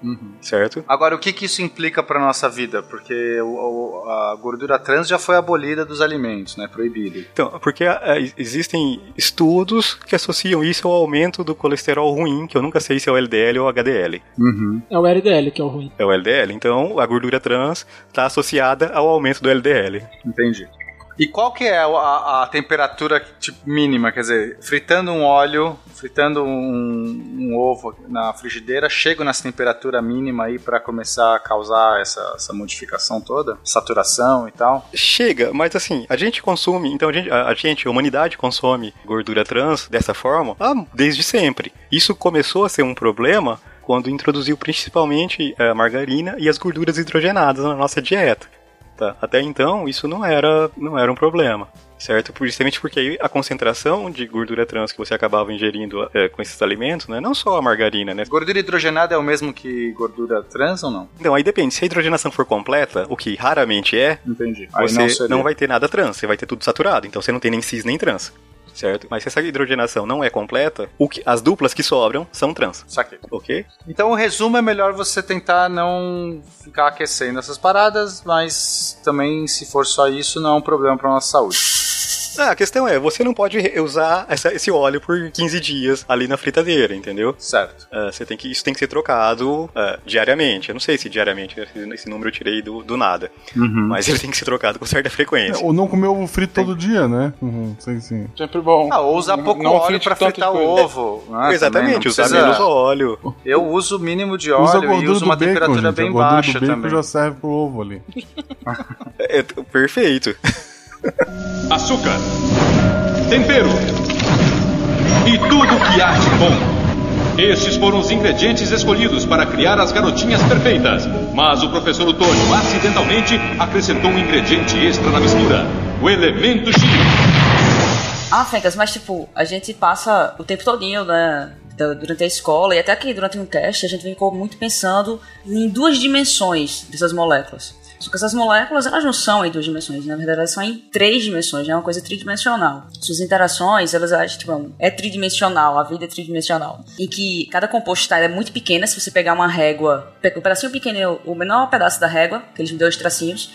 certo?
Agora, o que, que isso implica para nossa vida? Porque o- o- a gordura trans já foi abolida dos alimentos, né? Proibida.
Então, porque ah, existem estudos que associam isso ao aumento do colesterol ruim, que eu nunca sei se é o LDL ou HDL.
É o LDL que é o ruim.
É o LDL, então a gordura trans está associada ao aumento do LDL.
Entendi. E qual que é a, a temperatura tipo, mínima? Quer dizer, fritando um óleo, fritando um, um ovo na frigideira, chego nessa temperatura mínima aí para começar a causar essa, essa modificação toda? Saturação e tal?
Chega, mas assim, a gente consome, então a gente, a, a gente, a humanidade consome gordura trans dessa forma ah, desde sempre. Isso começou a ser um problema quando introduziu principalmente a margarina e as gorduras hidrogenadas na nossa dieta. Tá? Até então, isso não era, não era um problema. Certo? Justamente porque a concentração de gordura trans que você acabava ingerindo eh, com esses alimentos, né? não só a margarina, né?
Gordura hidrogenada é o mesmo que gordura trans ou não?
Então, aí depende. Se a hidrogenação for completa, o que raramente é,
Entendi.
Você
seria.
não vai ter nada trans, você vai ter tudo saturado, então você não tem nem cis nem trans. Certo? Mas se essa hidrogenação não é completa, o que, as duplas que sobram são trans.
Saquei.
Ok?
Então, o resumo é melhor você tentar não ficar aquecendo essas paradas, mas também, se for só isso, não é um problema para nossa saúde.
Ah, a questão é, você não pode usar essa- esse óleo por 15 dias ali na fritadeira, entendeu?
Certo.
Ah, você tem que, isso tem que ser trocado ah, diariamente. Eu não sei se diariamente, esse, número eu tirei do, do nada. Mas ele tem que ser trocado com certa frequência.
Ou não comer ovo frito todo dia, né? Uhum, sim, sim.
Sempre bom.
Ah, ou usar pouco
Não
óleo
tanto
fritar o ovo. né,
Exatamente, usar
precisa-
menos óleo.
Eu uso o mínimo de
Usa
óleo e
gordura
uso uma
bacon,
temperatura
gente.
bem baixa
do bacon
também.
já serve pro ovo ali.
É, é, perfeito.
açúcar, tempero e tudo que há de bom. Estes foram os ingredientes escolhidos para criar as garotinhas perfeitas. Mas o professor Otônio acidentalmente acrescentou um ingrediente extra na mistura: o elemento X.
Ah, Fencas, mas tipo, a gente passa o tempo todinho, né? Durante a escola e até aqui durante um cast, a gente ficou muito pensando em duas dimensões dessas moléculas. Só que essas moléculas, elas não são em duas dimensões, na verdade elas são em três dimensões, é uma coisa tridimensional. Suas interações, elas acham, tipo, é tridimensional, a vida é tridimensional. Em que cada composto tá, é muito pequena, se você pegar uma régua, um pedacinho pequeno, o menor pedaço da régua, aqueles dois tracinhos,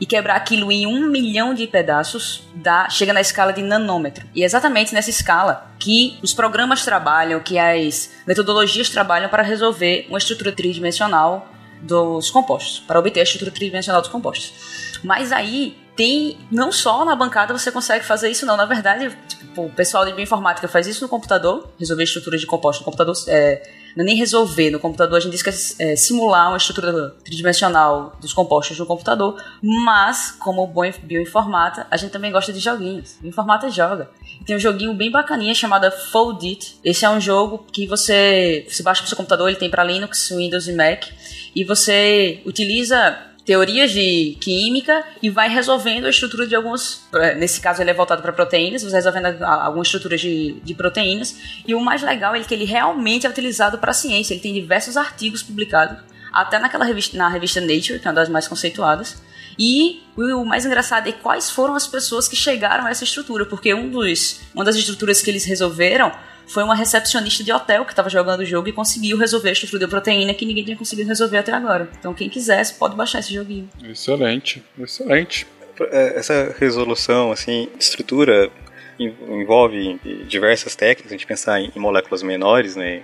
e quebrar aquilo em um milhão de pedaços, dá, chega na escala de nanômetro. E é exatamente nessa escala que os programas trabalham, que as metodologias trabalham para resolver uma estrutura tridimensional dos compostos, para obter a estrutura tridimensional dos compostos. Mas aí tem, não só na bancada você consegue fazer isso, não. Na verdade, tipo, o pessoal de bioinformática faz isso no computador, resolver estrutura de compostos no computador. É, não é nem resolver no computador, a gente diz que é, é simular uma estrutura tridimensional dos compostos no computador, mas, como bom bioinformata, a gente também gosta de joguinhos. Bioinformata joga. Tem um joguinho bem bacaninha chamado Fold It. Esse é um jogo que você, você baixa pro seu computador, ele tem para Linux, Windows e Mac, e você utiliza teorias de química e vai resolvendo a estrutura de alguns. Nesse caso, ele é voltado para proteínas, você resolvendo algumas estruturas de, de proteínas. E o mais legal é que ele realmente é utilizado para a ciência. Ele tem diversos artigos publicados, até naquela revista, na revista Nature, que é uma das mais conceituadas. E o mais engraçado é quais foram as pessoas que chegaram a essa estrutura, porque um dos, uma das estruturas que eles resolveram foi uma recepcionista de hotel que estava jogando o jogo e conseguiu resolver a estrutura da proteína que ninguém tinha conseguido resolver até agora. Então, quem quisesse, pode baixar esse joguinho.
Excelente, excelente.
Essa resolução, assim, de estrutura envolve diversas técnicas, a gente pensar em moléculas menores, né,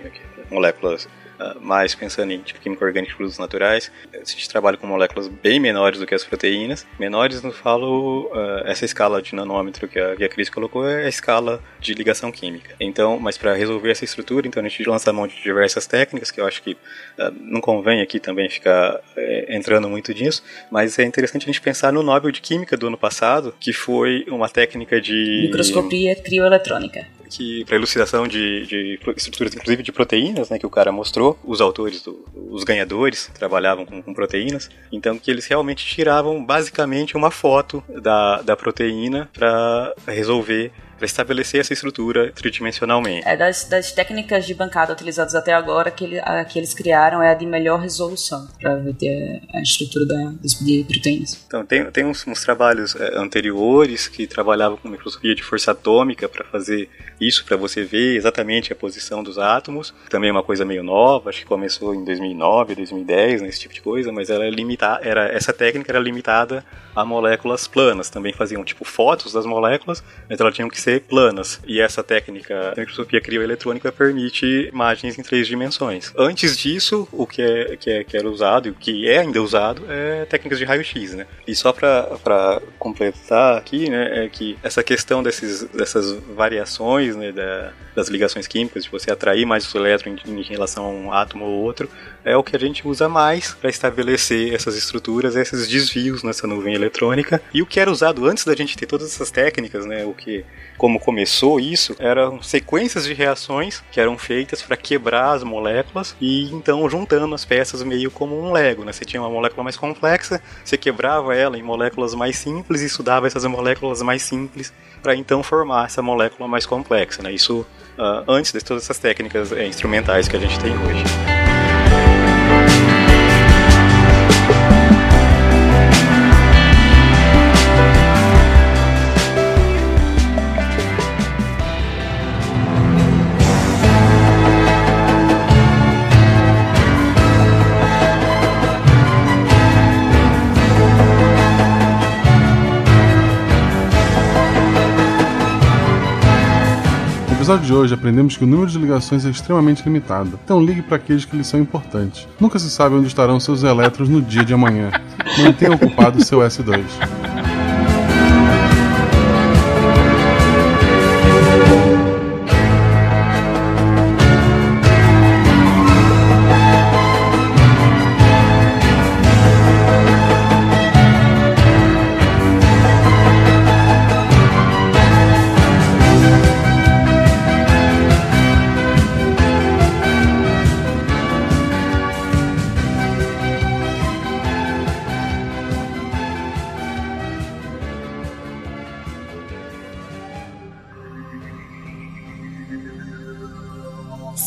moléculas mais pensando em tipo, química orgânica de produtos naturais, a gente trabalha com moléculas bem menores do que as proteínas. Menores, não falo, uh, essa escala de nanômetro que a, que a Cris colocou é a escala de ligação química. Então, mas para resolver essa estrutura, então a gente lança mão de diversas técnicas, que eu acho que uh, não convém aqui também ficar é, entrando muito nisso, mas é interessante a gente pensar no Nobel de Química do ano passado, que foi uma técnica de...
Microscopia crioeletrônica
que para elucidação de, de, estruturas, inclusive de proteínas, né, que o cara mostrou, os autores, do, os ganhadores, trabalhavam com, com, proteínas, então que eles realmente tiravam basicamente uma foto da, da proteína para resolver para estabelecer essa estrutura tridimensionalmente.
É das, das técnicas de bancada utilizadas até agora que, ele, a, que eles criaram é a de melhor resolução para ter a estrutura da, de proteínas.
Então tem, tem uns, uns trabalhos é, anteriores que trabalhavam com microscopia de força atômica para fazer isso, para você ver exatamente a posição dos átomos. Também é uma coisa meio nova, acho que começou em 2009, 2010, né, esse tipo de coisa, mas ela é limitada, era essa técnica era limitada a moléculas planas. Também faziam tipo fotos das moléculas, mas elas tinham que ser planas. E essa técnica da microscopia crioeletrônica permite imagens em três dimensões. Antes disso, o que, é, que, é, que era usado e o que é ainda usado é técnicas de raio-x, né? E só para completar aqui, né, é que essa questão desses, dessas variações né, da, das ligações químicas, de você atrair mais o elétron em, em relação a um átomo ou outro, é o que a gente usa mais para estabelecer essas estruturas, esses desvios nessa nuvem eletrônica. E o que era usado antes da gente ter todas essas técnicas, né, o que como começou isso, eram sequências de reações que eram feitas para quebrar as moléculas e então juntando as peças meio como um Lego, né? Você tinha uma molécula mais complexa, você quebrava ela em moléculas mais simples e estudava essas moléculas mais simples para então formar essa molécula mais complexa, né? Isso uh, antes de todas essas técnicas é, instrumentais que a gente tem hoje.
Episódio de hoje aprendemos que o número de ligações é extremamente limitado, então ligue para aqueles que lhe são importantes. Nunca se sabe onde estarão seus elétrons no dia de amanhã. Mantenha ocupado seu S2.